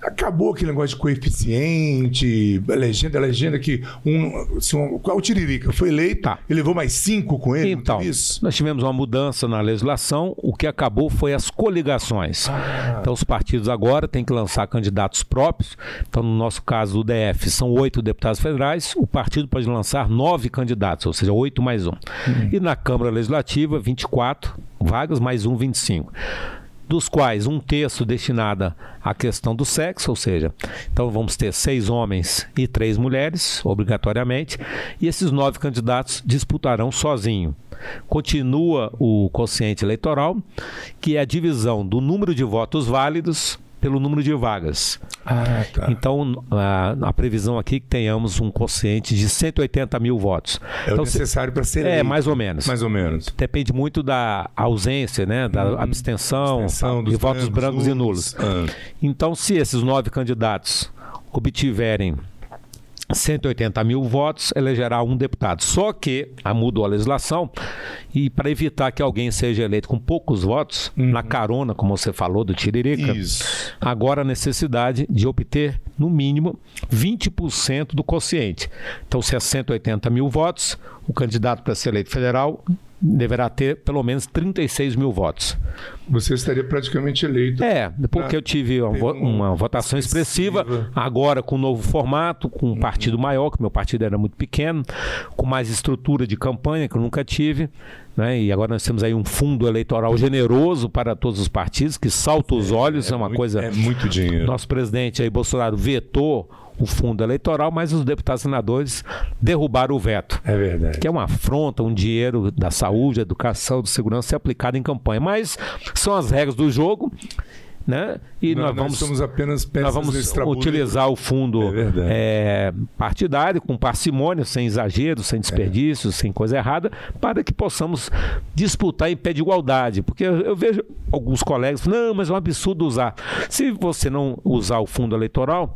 acabou aquele negócio de coeficiente, legenda, legenda que um, se um, o Tiririca foi eleito, tá. ele levou mais cinco com ele, então, nós tivemos uma mudança na legislação, o que acabou foi as coligações. Ah. Então os partidos agora têm que lançar candidatos próprios. Então no nosso caso o DF são oito deputados federais, o partido pode lançar nove candidatos, ou seja, oito mais um. Hum. E na Câmara Legislativa 24 vagas mais um 25 dos quais um terço destinada à questão do sexo, ou seja, então vamos ter seis homens e três mulheres, obrigatoriamente, e esses nove candidatos disputarão sozinho. Continua o quociente eleitoral, que é a divisão do número de votos válidos pelo número de vagas. Ah, tá. Então, a, a, previsão aqui é que tenhamos um quociente de 180 mil votos. É então, necessário para ser. É, mais ou menos. Mais ou menos. Depende muito da ausência, né? da hum, abstenção, abstenção de votos brancos, e nulos. Ah. Então, se esses nove candidatos obtiverem 180 mil votos, elegerá um deputado. Só que a mudou a legislação e para evitar que alguém seja eleito com poucos votos, uhum. na carona, como você falou, do Tiririca, Isso. agora a necessidade de obter, no mínimo, 20% do quociente. Então, se é 180 mil votos, o candidato para ser eleito federal deverá ter pelo menos 36 mil votos. Você estaria praticamente eleito. É, porque eu tive uma, uma votação expressiva, agora com um novo formato, com um uhum. partido maior, que meu partido era muito pequeno, com mais estrutura de campanha, que eu nunca tive. Né? E agora nós temos aí um fundo eleitoral generoso para todos os partidos, que salta os é, olhos, é, é uma muito, coisa. É muito dinheiro. Nosso presidente aí, Bolsonaro, vetou o fundo eleitoral, mas os deputados senadores derrubaram o veto. É verdade. Que é uma afronta, um dinheiro da saúde, educação, de segurança ser aplicado em campanha. Mas são as regras do jogo né? E não, nós, vamos, nós somos apenas peças nós vamos utilizar o fundo é é, partidário com parcimônia, sem exagero, sem desperdício, é. sem coisa errada, para que possamos disputar em pé de igualdade. Porque eu, eu vejo alguns colegas, não, mas é um absurdo usar. Se você não usar o fundo eleitoral,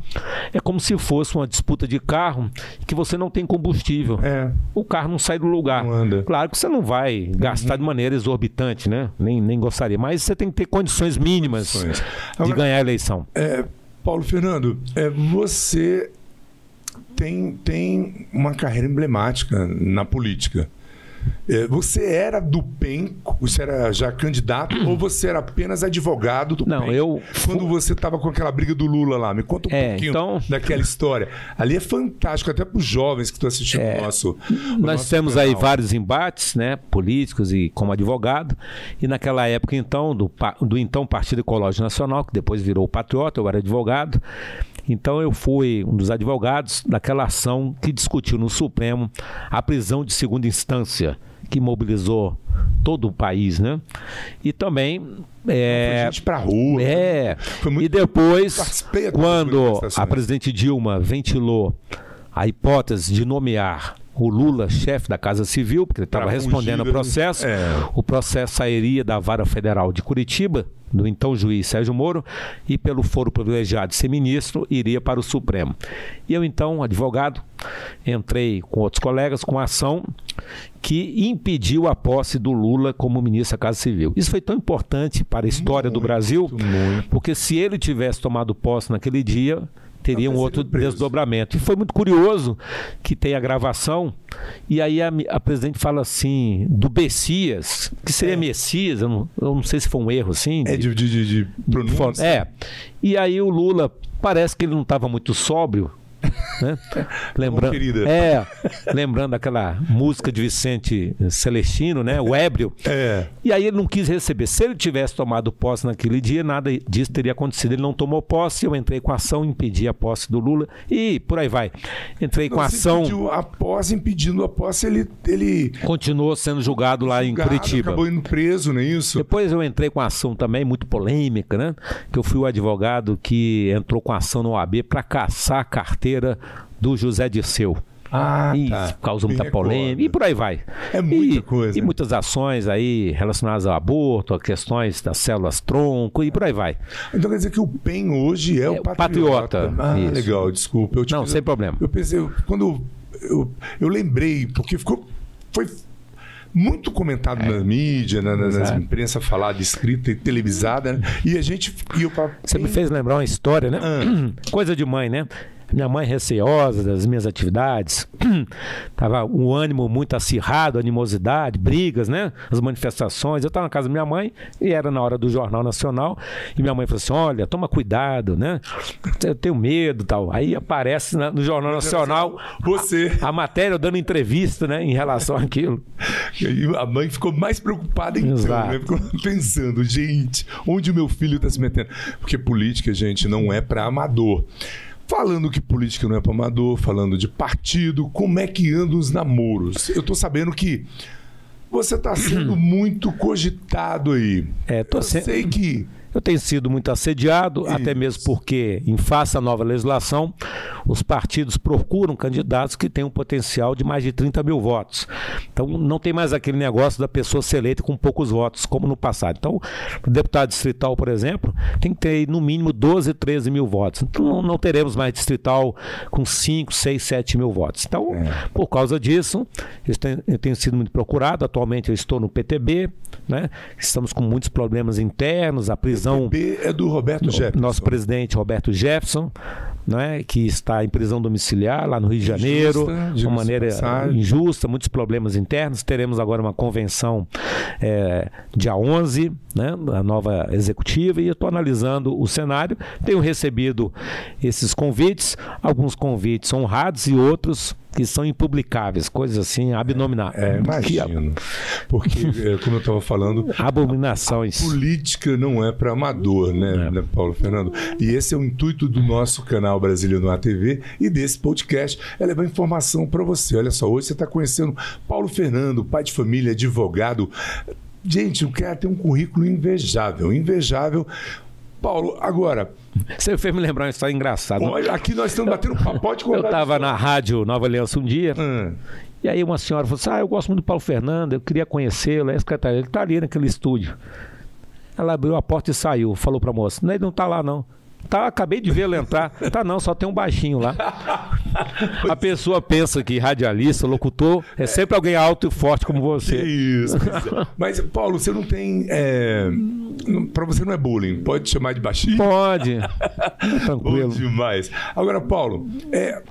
é como se fosse uma disputa de carro que você não tem combustível. É. O carro não sai do lugar. Claro que você não vai gastar uhum. de maneira exorbitante, né? Nem, nem gostaria, mas você tem que ter condições mínimas. Condições de Agora, ganhar a eleição. É, Paulo Fernando, é, você tem, tem uma carreira emblemática na política. É, você era do PEN, você era já candidato ou você era apenas advogado do Não, PEN? eu quando você estava com aquela briga do Lula lá, me conta um é, pouquinho então... daquela história. Ali é fantástico até para os jovens que estão assistindo é, o nosso. O nós nosso temos canal. aí vários embates, né, políticos e como advogado. E naquela época então do, do então Partido Ecológico Nacional, que depois virou o Patriota, eu era advogado. Então eu fui um dos advogados daquela ação que discutiu no Supremo a prisão de segunda instância, que mobilizou todo o país, né? E também é, gente para rua. É. e depois, quando a presidente Dilma ventilou a hipótese de nomear o Lula chefe da Casa Civil, porque ele estava respondendo ao processo, é. o processo sairia da Vara Federal de Curitiba do então juiz Sérgio Moro, e pelo foro privilegiado de ser ministro, iria para o Supremo. E eu, então, advogado, entrei com outros colegas com ação que impediu a posse do Lula como ministro da Casa Civil. Isso foi tão importante para a história muito, do Brasil, muito. porque se ele tivesse tomado posse naquele dia, teria um outro desdobramento. E foi muito curioso que tem a gravação, e aí a, a presidente fala assim, do Bessias, que seria é. Messias, eu não, eu não, sei se foi um erro assim. É de, de, de, de pronúncia. É. E aí o Lula, parece que ele não estava muito sóbrio, né? lembrando, é, lembrando aquela música de Vicente Celestino, né? O ébrio. É. E aí ele não quis receber. Se ele tivesse tomado posse naquele dia, nada disso teria acontecido. Ele não tomou posse, eu entrei com a ação, impedi a posse do Lula e por aí vai. Entrei com a ação. A posse, impedindo a posse, ele, ele. Continuou sendo julgado lá julgado, em Curitiba. Acabou indo preso, não é isso? Depois eu entrei com a ação também, muito polêmica, né? Que eu fui o advogado que entrou com a ação no OAB para caçar a carteira do José Dirceu. Ah, e tá. causa muita polêmica e por aí vai. É muita e, coisa. E muitas ações aí relacionadas ao aborto, a questões das células tronco e por aí vai. Então quer dizer que o PEN hoje é, é o patriota. patriota. Ah, Isso. legal, desculpa. Não, sem problema. Eu pensei, quando eu, eu lembrei, porque ficou. Foi muito comentado é. na mídia, na, na, nas imprensa falada, escrita e televisada, né? e a gente. E eu, Você me fez lembrar uma história, né? Ah. Coisa de mãe, né? Minha mãe receosa das minhas atividades, tava um ânimo muito acirrado, animosidade, brigas, né? As manifestações. Eu estava na casa da minha mãe e era na hora do Jornal Nacional e minha mãe falou assim: "Olha, toma cuidado, né? Eu tenho medo, tal". Aí aparece no Jornal Nacional você a, a matéria dando entrevista, né, em relação àquilo. E a mãe ficou mais preocupada então, né? Ficou pensando, gente, onde o meu filho está se metendo? Porque política, gente, não é para amador. Falando que política não é para amador, falando de partido, como é que andam os namoros? Eu tô sabendo que você está sendo muito cogitado aí. É, tô Eu se... sei que eu tenho sido muito assediado, Isso. até mesmo porque, em face à nova legislação, os partidos procuram candidatos que tenham um potencial de mais de 30 mil votos. Então, não tem mais aquele negócio da pessoa ser eleita com poucos votos, como no passado. Então, o deputado distrital, por exemplo, tem que ter no mínimo 12, 13 mil votos. Então, não teremos mais distrital com 5, 6, 7 mil votos. Então, é. por causa disso, eu tenho, eu tenho sido muito procurado. Atualmente, eu estou no PTB, né? estamos com muitos problemas internos, a prisão prisão. PB é do Roberto Jefferson. Nosso presidente Roberto Jefferson, né, que está em prisão domiciliar lá no Rio de Janeiro, de uma maneira passagem. injusta, muitos problemas internos. Teremos agora uma convenção é, dia 11, né, a nova executiva, e eu estou analisando o cenário. Tenho recebido esses convites, alguns convites honrados e outros que são impublicáveis, coisas assim, abomináveis. É, imagino. Porque, é, como eu estava falando, abominações. A, a política não é para amador, né, é. né, Paulo Fernando? E esse é o intuito do nosso canal Brasília no ATV e desse podcast, é levar informação para você. Olha só, hoje você está conhecendo Paulo Fernando, pai de família, advogado. Gente, o cara tem um currículo invejável, invejável. Paulo, agora. Você fez me lembrar uma história engraçada. Olha, aqui nós estamos batendo papo. Pode Eu estava na rádio Nova Aliança um dia. Hum. E aí uma senhora falou assim: Ah, eu gosto muito do Paulo Fernando, eu queria conhecê-lo. Ele está ali naquele estúdio. Ela abriu a porta e saiu. Falou para a moça: Ele não está lá, não. Tá, acabei de ver ele entrar. Tá não, só tem um baixinho lá. A pessoa pensa que radialista, locutor, é sempre alguém alto e forte como você. Isso. Mas, Paulo, você não tem. É... Para você não é bullying. Pode chamar de baixinho? Pode. Tranquilo. Bom demais. Agora, Paulo, é,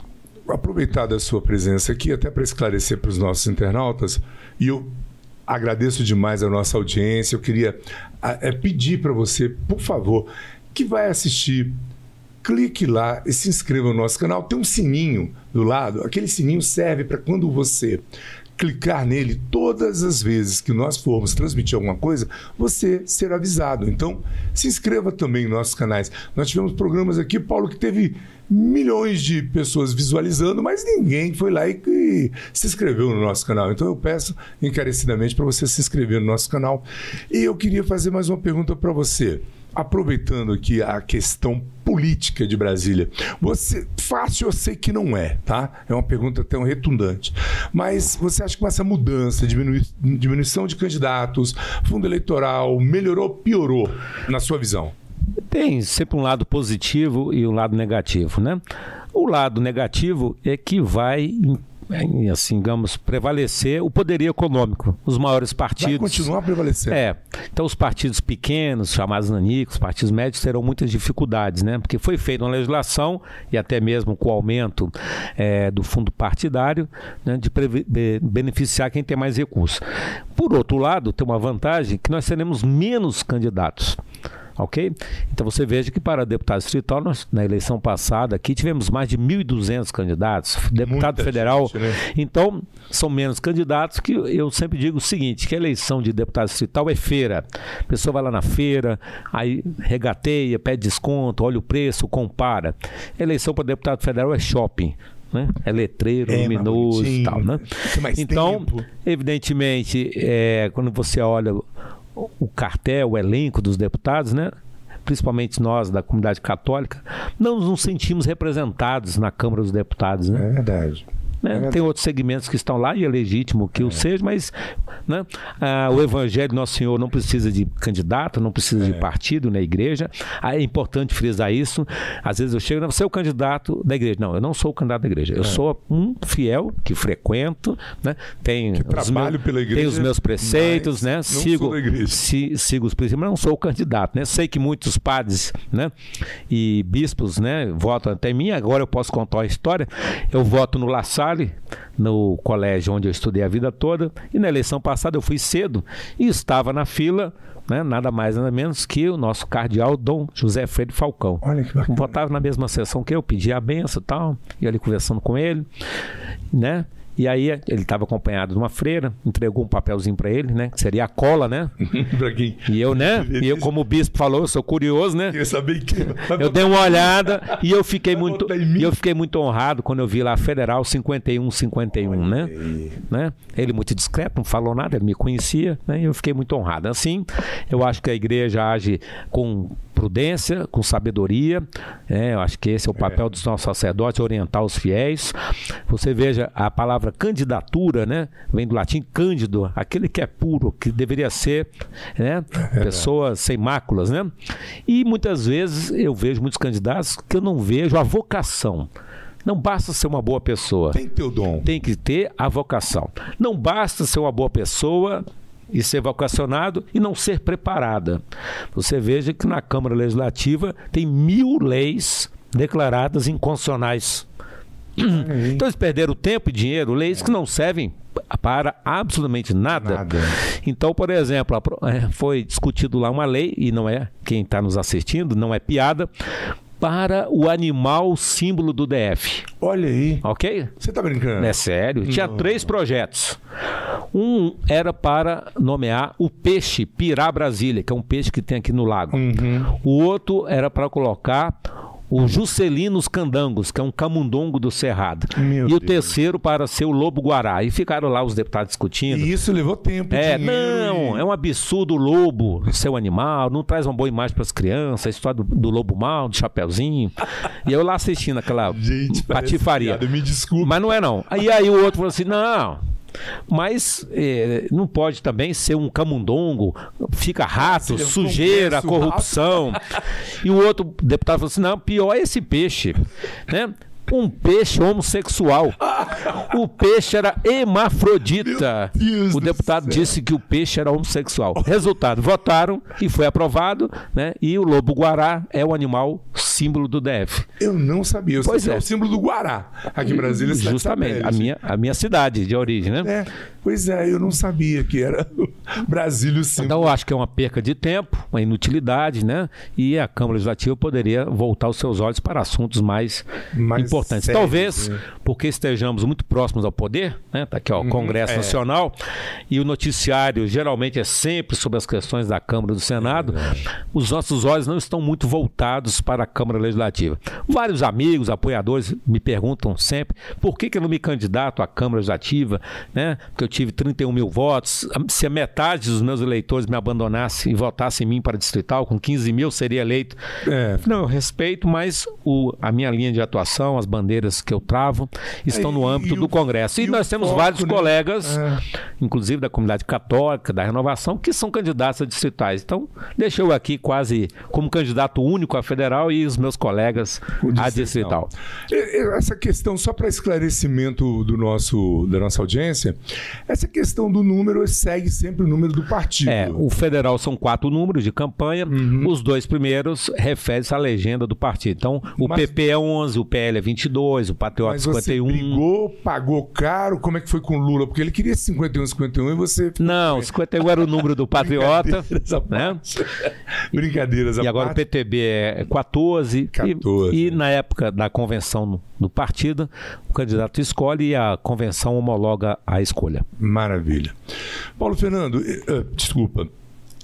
aproveitar da sua presença aqui, até para esclarecer para os nossos internautas, e eu agradeço demais a nossa audiência. Eu queria é, pedir para você, por favor, que vai assistir, clique lá e se inscreva no nosso canal. Tem um sininho do lado. Aquele sininho serve para quando você clicar nele todas as vezes que nós formos transmitir alguma coisa, você ser avisado. Então, se inscreva também em nossos canais. Nós tivemos programas aqui, Paulo, que teve milhões de pessoas visualizando, mas ninguém foi lá e, e se inscreveu no nosso canal. Então eu peço encarecidamente para você se inscrever no nosso canal. E eu queria fazer mais uma pergunta para você aproveitando aqui a questão política de Brasília. Você fácil eu sei que não é, tá? É uma pergunta até um retundante. Mas você acha que com essa mudança, diminui, diminuição de candidatos, fundo eleitoral, melhorou, piorou na sua visão? Tem sempre um lado positivo e um lado negativo, né? O lado negativo é que vai assim, digamos, prevalecer o poderio econômico. Os maiores partidos. Vai continuar prevalecendo. É. Então, os partidos pequenos, chamados nanicos, partidos médios, terão muitas dificuldades, né? Porque foi feita uma legislação, e até mesmo com o aumento é, do fundo partidário, né, de beneficiar quem tem mais recursos. Por outro lado, tem uma vantagem que nós teremos menos candidatos. Ok? Então você veja que para deputado distrital, nós, na eleição passada aqui tivemos mais de 1.200 candidatos, deputado Muita federal. Gente, né? Então, são menos candidatos que eu sempre digo o seguinte, que a eleição de deputado distrital é feira. A pessoa vai lá na feira, aí regateia, pede desconto, olha o preço, compara. A eleição para deputado federal é shopping. Né? É letreiro, é, luminoso e tal. Né? Então, tempo. evidentemente, é, quando você olha o cartel, o elenco dos deputados, né? principalmente nós da comunidade católica, não nos sentimos representados na Câmara dos Deputados. Né? É verdade. Né? É Tem outros segmentos que estão lá e é legítimo que é. o seja, mas né? ah, o Evangelho Nosso Senhor não precisa de candidato, não precisa é. de partido na igreja. Ah, é importante frisar isso. Às vezes eu chego, você é o candidato da igreja. Não, eu não sou o candidato da igreja. Eu é. sou um fiel que frequento, né? Tenho que trabalho meus, pela igreja. Tenho os meus preceitos, né? Sigo, si, sigo os princípios, mas não sou o candidato, né? Sei que muitos padres, né? E bispos, né? Votam até mim. Agora eu posso contar uma história. Eu voto no La Salle no colégio onde eu estudei a vida toda, e na eleição passada eu fui cedo e estava na fila né, nada mais nada menos que o nosso cardeal Dom José Freire Falcão. Olha que bacana. Votava na mesma sessão que eu, pedi a benção e tal, ia ali conversando com ele, né? E aí ele estava acompanhado de uma freira, entregou um papelzinho para ele, né? Que seria a cola, né? para quem? E eu, né? E eu, como o bispo falou, eu sou curioso, né? Saber que. Eu dei uma olhada e eu fiquei muito, e eu fiquei muito honrado quando eu vi lá Federal 51 51, né? né? Ele muito discreto, não falou nada, ele me conhecia, né? E eu fiquei muito honrado. Assim, eu acho que a igreja age com prudência, com sabedoria. É, eu acho que esse é o papel é. dos nossos sacerdotes, orientar os fiéis. Você veja a palavra candidatura, né? Vem do latim cândido, aquele que é puro, que deveria ser, né? É pessoa sem máculas, né? E muitas vezes eu vejo muitos candidatos que eu não vejo a vocação. Não basta ser uma boa pessoa. Tem que ter o dom. Tem que ter a vocação. Não basta ser uma boa pessoa e ser vocacionado e não ser preparada. Você veja que na Câmara Legislativa tem mil leis declaradas inconstitucionais. Então eles perderam tempo e dinheiro, leis que não servem para absolutamente nada. nada. Então, por exemplo, é, foi discutido lá uma lei, e não é quem está nos assistindo, não é piada, para o animal símbolo do DF. Olha aí. Ok? Você está brincando? É sério. Tinha três projetos. Um era para nomear o peixe Pirá Brasília, que é um peixe que tem aqui no lago. Uhum. O outro era para colocar o Juscelinos Candangos, que é um camundongo do Cerrado. Meu e Deus. o terceiro para ser o Lobo Guará. E ficaram lá os deputados discutindo. E isso levou tempo. É, não, e... é um absurdo o lobo ser um animal, não traz uma boa imagem para as crianças, a história do, do, lobo mal, do chapeuzinho. e eu lá assistindo aquela Gente, patifaria. me desculpa. Mas não é não. Aí aí o outro falou assim: não. Mas eh, não pode também ser um camundongo, fica rato, sujeira, corrupção. e o outro deputado falou assim: não, pior é esse peixe. Né? um peixe homossexual. O peixe era hermafrodita. O deputado disse que o peixe era homossexual. Resultado: votaram e foi aprovado, né? E o lobo guará é o animal símbolo do DF. Eu não sabia. Eu pois é. é. o símbolo do Guará. Aqui em Brasília, Justamente, a minha, a minha cidade de origem, né? É. Pois é, eu não sabia que era Brasília o símbolo. Então, eu acho que é uma perca de tempo, uma inutilidade, né? E a Câmara Legislativa poderia voltar os seus olhos para assuntos mais, mais importantes. Sérios, Talvez né? porque estejamos muito próximos ao poder, né? Tá aqui, ó, o uhum, Congresso é. Nacional, e o noticiário geralmente é sempre sobre as questões da Câmara e do Senado. É os nossos olhos não estão muito voltados para a Câmara Legislativa. Vários amigos, apoiadores me perguntam sempre por que, que eu não me candidato à Câmara Legislativa, né? Porque eu tive 31 mil votos. Se a metade dos meus eleitores me abandonasse e votasse em mim para distrital, com 15 mil seria eleito. É. Não, eu respeito, mas o, a minha linha de atuação, as bandeiras que eu travo, estão é, no âmbito do Congresso. E, e nós temos foco, vários né? colegas, é. inclusive da comunidade católica, da renovação, que são candidatos a distritais. Então, deixa eu aqui quase como candidato único a federal e os meus colegas a distrital. Essa questão, só para esclarecimento do nosso, da nossa audiência, Essa questão do número segue sempre o número do partido. É, o federal são quatro números de campanha, uhum. os dois primeiros referem-se à legenda do partido. Então, o mas, PP é 11, o PL é 22, o Patriota mas 51. Você brigou, pagou caro, como é que foi com o Lula? Porque ele queria 51, 51 e você... Não, 51 era o número do Patriota. Brincadeiras né? Brincadeiras E agora parte. o PTB é 14. 14. E, e na época da convenção do partido, o candidato escolhe e a convenção homologa a escolha. Maravilha. Paulo Fernando, uh, desculpa,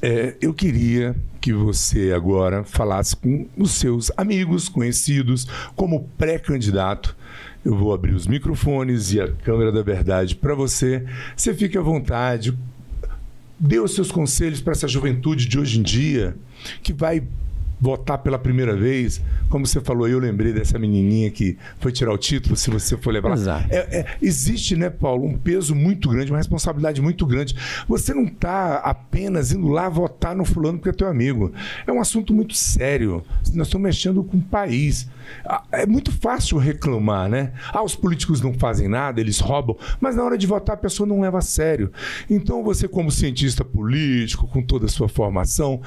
é, eu queria que você agora falasse com os seus amigos, conhecidos, como pré-candidato. Eu vou abrir os microfones e a câmera da verdade para você. Você fique à vontade. Dê os seus conselhos para essa juventude de hoje em dia que vai votar pela primeira vez, como você falou, eu lembrei dessa menininha que foi tirar o título, se você for levar lá. É, é, existe, né, Paulo, um peso muito grande, uma responsabilidade muito grande. Você não está apenas indo lá votar no fulano porque é teu amigo. É um assunto muito sério. Nós estamos mexendo com o país. Ah, é muito fácil reclamar, né? Ah, os políticos não fazem nada, eles roubam, mas na hora de votar a pessoa não leva a sério. Então você, como cientista político, com toda a sua formação,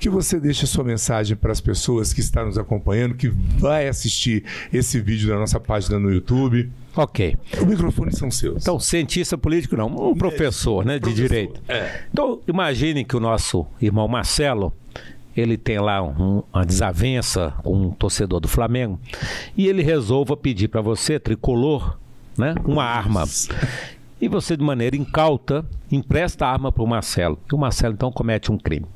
que você deixe a sua mensagem para as pessoas que estão nos acompanhando, que vai assistir esse vídeo da nossa página no YouTube. Ok. Os microfones são seus. Então, cientista político não, um professor, né, de direito. É. Então, imagine que o nosso irmão Marcelo, ele tem lá um, uma desavença com um torcedor do Flamengo e ele resolva pedir para você, tricolor, né, uma arma. E você, de maneira incauta, empresta a arma para o Marcelo. E o Marcelo, então, comete um crime.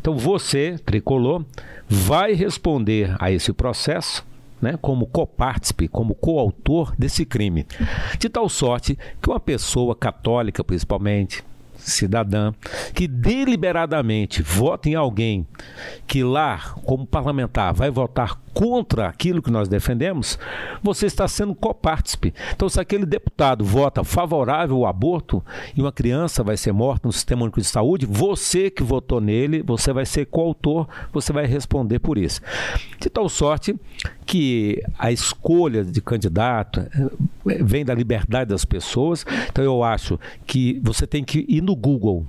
Então, você, tricolor, vai responder a esse processo né, como copártice, como coautor desse crime. De tal sorte que uma pessoa católica, principalmente, cidadã que deliberadamente vota em alguém que lá, como parlamentar, vai votar contra aquilo que nós defendemos, você está sendo copártice. Então, se aquele deputado vota favorável ao aborto e uma criança vai ser morta no sistema único de saúde, você que votou nele, você vai ser coautor, você vai responder por isso. De tal sorte que a escolha de candidato eh, vem da liberdade das pessoas. Então, eu acho que você tem que ir no Google,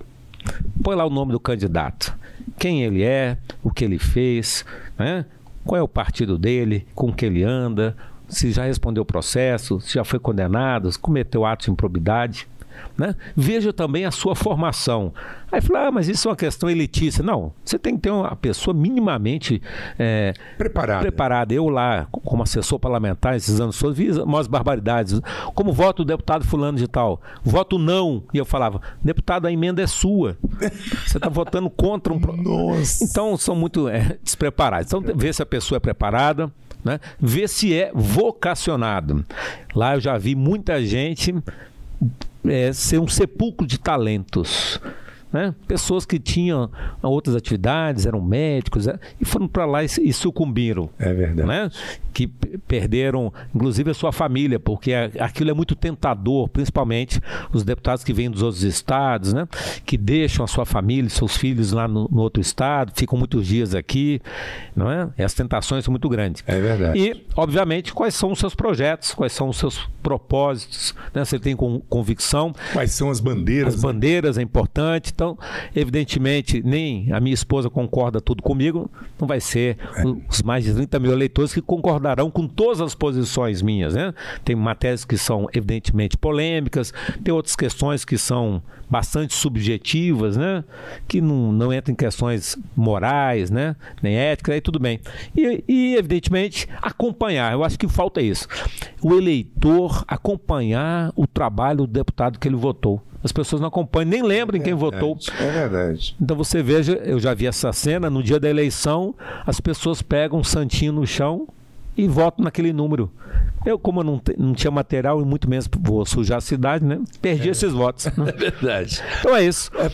põe lá o nome do candidato, quem ele é, o que ele fez, né? qual é o partido dele, com que ele anda, se já respondeu o processo, se já foi condenado, se cometeu atos de improbidade. Né? Veja também a sua formação. Aí fala, ah, mas isso é uma questão elitista. Não, você tem que ter uma pessoa minimamente é, preparada. preparada. Eu lá, como assessor parlamentar, esses anos todos, vi umas barbaridades. Como voto o deputado fulano de tal. Voto não. E eu falava, deputado, a emenda é sua. Você está votando contra um... Nossa. Então, são muito é, despreparados. Então, vê se a pessoa é preparada. Né? Ver se é vocacionado. Lá eu já vi muita gente é, ser um sepulcro de talentos. Né? Pessoas que tinham outras atividades, eram médicos, é, e foram para lá e, e, sucumbiram. É verdade. Né? Que perderam, inclusive, a sua família, porque aquilo é muito tentador, principalmente os deputados que vêm dos outros estados, né? que deixam a sua família, seus filhos lá no, no outro estado, ficam muitos dias aqui. Não é? E as tentações são muito grandes. É verdade. E, obviamente, quais são os seus projetos, quais são os seus propósitos, né? você tem convicção. Quais são as bandeiras? As bandeiras é importante então, evidentemente, nem a minha esposa concorda tudo comigo, não vai ser os mais de 30 mil eleitores que concordarão com todas as posições minhas. Né? Tem matérias que são, evidentemente, polêmicas, tem outras questões que são bastante subjetivas, né? que não, não entram em questões morais, né? nem éticas, aí tudo bem. E, e, evidentemente, acompanhar. Eu acho que falta isso. O eleitor acompanhar o trabalho do deputado que ele votou. As pessoas não acompanham, nem lembram é quem votou. É verdade. Então você veja, eu já vi essa cena, no dia da eleição, as pessoas pegam um santinho no chão e votam naquele número. Eu, como eu não, não tinha material e muito menos vou sujar a cidade, né? Perdi é. esses votos. É verdade. Então é isso. É,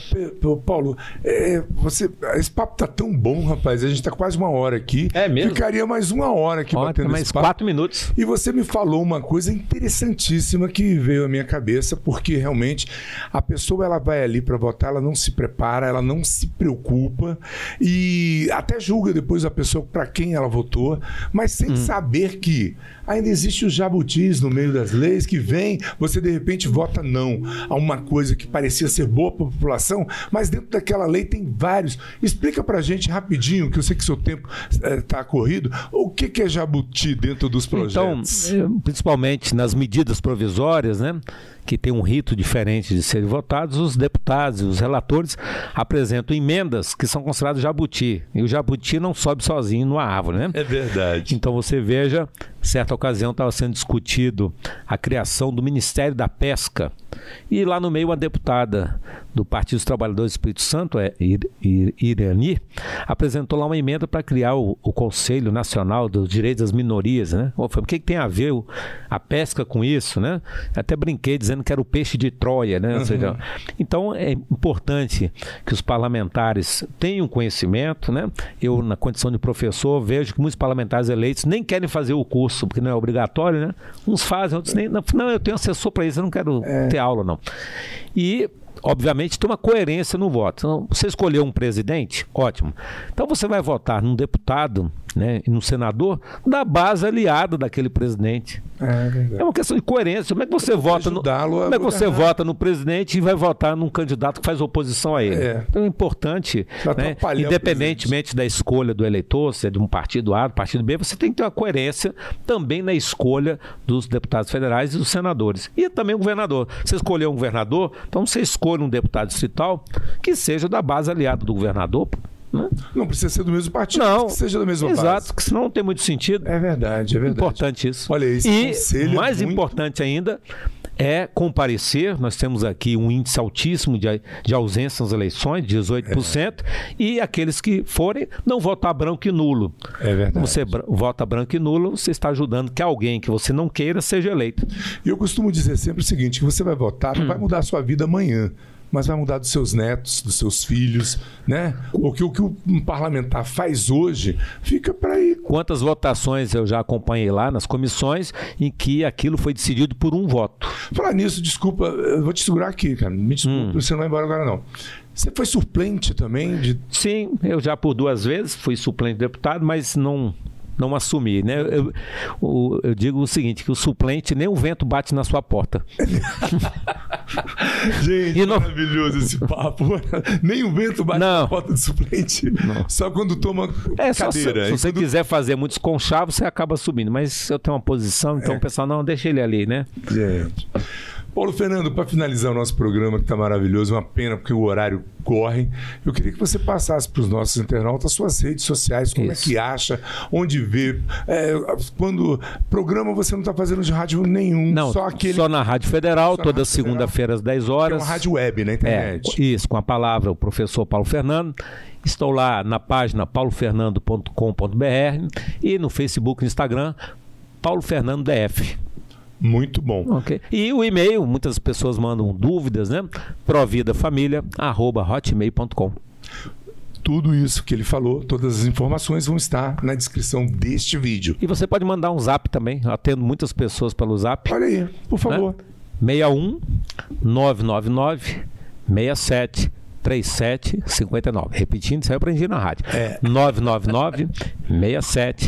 Paulo, é, você, esse papo tá tão bom, rapaz. A gente tá quase uma hora aqui. É mesmo? Ficaria mais uma hora aqui Ó, batendo mais quatro minutos. E você me falou uma coisa interessantíssima que veio à minha cabeça, porque realmente a pessoa ela vai ali para votar, ela não se prepara, ela não se preocupa e até julga depois a pessoa para quem ela votou, mas sem hum. saber saber que ainda existe os jabutis no meio das leis que vem, você de repente vota não a uma coisa que parecia ser boa para a população, mas dentro daquela lei tem vários. Explica para gente rapidinho, que eu sei que seu tempo está eh, corrido, o que, que é jabuti dentro dos projetos? Então, principalmente nas medidas provisórias, né? que tem um rito diferente de serem votados, os deputados e os relatores apresentam emendas que são consideradas jabuti. E o jabuti não sobe sozinho numa árvore, né? É verdade. Então você veja, certa ocasião estava sendo discutido a criação do Ministério da Pesca. E lá no meio, uma deputada do Partido dos Trabalhadores do Espírito Santo, é Irani, apresentou lá uma emenda para criar o, o, Conselho Nacional dos Direitos das Minorias. Né? O que, que tem a ver o, a pesca com isso? Né? Até brinquei dizendo que era o peixe de Troia. Né? Uhum. Seja, então é importante que os parlamentares tenham conhecimento. Né? Eu, na condição de professor, vejo que muitos parlamentares eleitos nem querem fazer o curso, porque não é obrigatório. Né? Uns fazem, outros nem. Não, eu tenho assessor para isso, eu não quero é. ter aula, não. E obviamente, tem uma coerência no voto. Então, você escolheu um presidente, ótimo. Então você vai votar num deputado né, e num senador da base aliada daquele presidente. É, é, uma questão de coerência. Como é que você vota no, como é que você vota no presidente e vai votar num candidato que faz oposição a ele? É. Então é importante, né, independentemente da escolha do eleitor, se é de um partido A, do partido B, você tem que ter uma coerência também na escolha dos deputados federais e dos senadores. E também o governador. Você escolheu um governador, então você escolhe um deputado distrital que seja da base aliada do governador. Né? Não precisa ser do mesmo partido, não, que seja da mesma exato, base. que senão não tem muito sentido. É verdade, é verdade. Importante isso. Olha, esse e mais é muito... importante ainda é comparecer. Nós temos aqui um índice altíssimo de, de ausência nas eleições, 18%, é. e aqueles que forem, não votar branco e nulo. É verdade. Você vota branco e nulo, você está ajudando que alguém que você não queira seja eleito. E eu costumo dizer sempre o seguinte: que você vai votar, não vai mudar a sua vida amanhã mas vai mudar dos seus netos, dos seus filhos, né? O que, o que um parlamentar faz hoje fica para aí. Quantas votações eu já acompanhei lá nas comissões em que aquilo foi decidido por um voto? Falar nisso, desculpa, eu vou te segurar aqui, cara. Me desculpa, hum. você não vai embora agora não. Você foi suplente também? De... Sim, eu já por duas vezes fui suplente de deputado, mas não não assumir, né? Eu, eu, eu, digo o seguinte, que o suplente nem o vento bate na sua porta. Gente, não... maravilhoso esse papo. nem o vento bate não. na porta do suplente. Não. Só quando toma é, cadeira. Se, se você quando... quiser fazer muitos conchavos, você acaba subindo. Mas eu tenho uma posição, então é. o pessoal, não, deixa ele ali, né? Gente... Paulo Fernando, para finalizar o nosso programa, que está maravilhoso, uma pena porque o horário corre, eu queria que você passasse para os nossos internautas suas redes sociais, como Isso. é que acha, onde vê. É, quando programa você não está fazendo de rádio nenhum, não, só aquele. Só na Rádio Federal, toda segunda-feira às 10 horas. É uma rádio web na internet. É, isso, com a palavra o professor Paulo Fernando. Estou lá na página paulofernando.com.br e no Facebook e Instagram, Paulo Fernando DF. Muito bom. Ok. E o e-mail, muitas pessoas mandam dúvidas, né? providafamilia.hotmail.com tudo isso que ele falou, todas as informações vão estar na descrição deste vídeo. E você pode mandar um zap também. Atendo muitas pessoas pelo zap. Olha aí, por favor. Né? 61 999 67 3759. Repetindo, isso aí eu aprendi na rádio. É. 999 67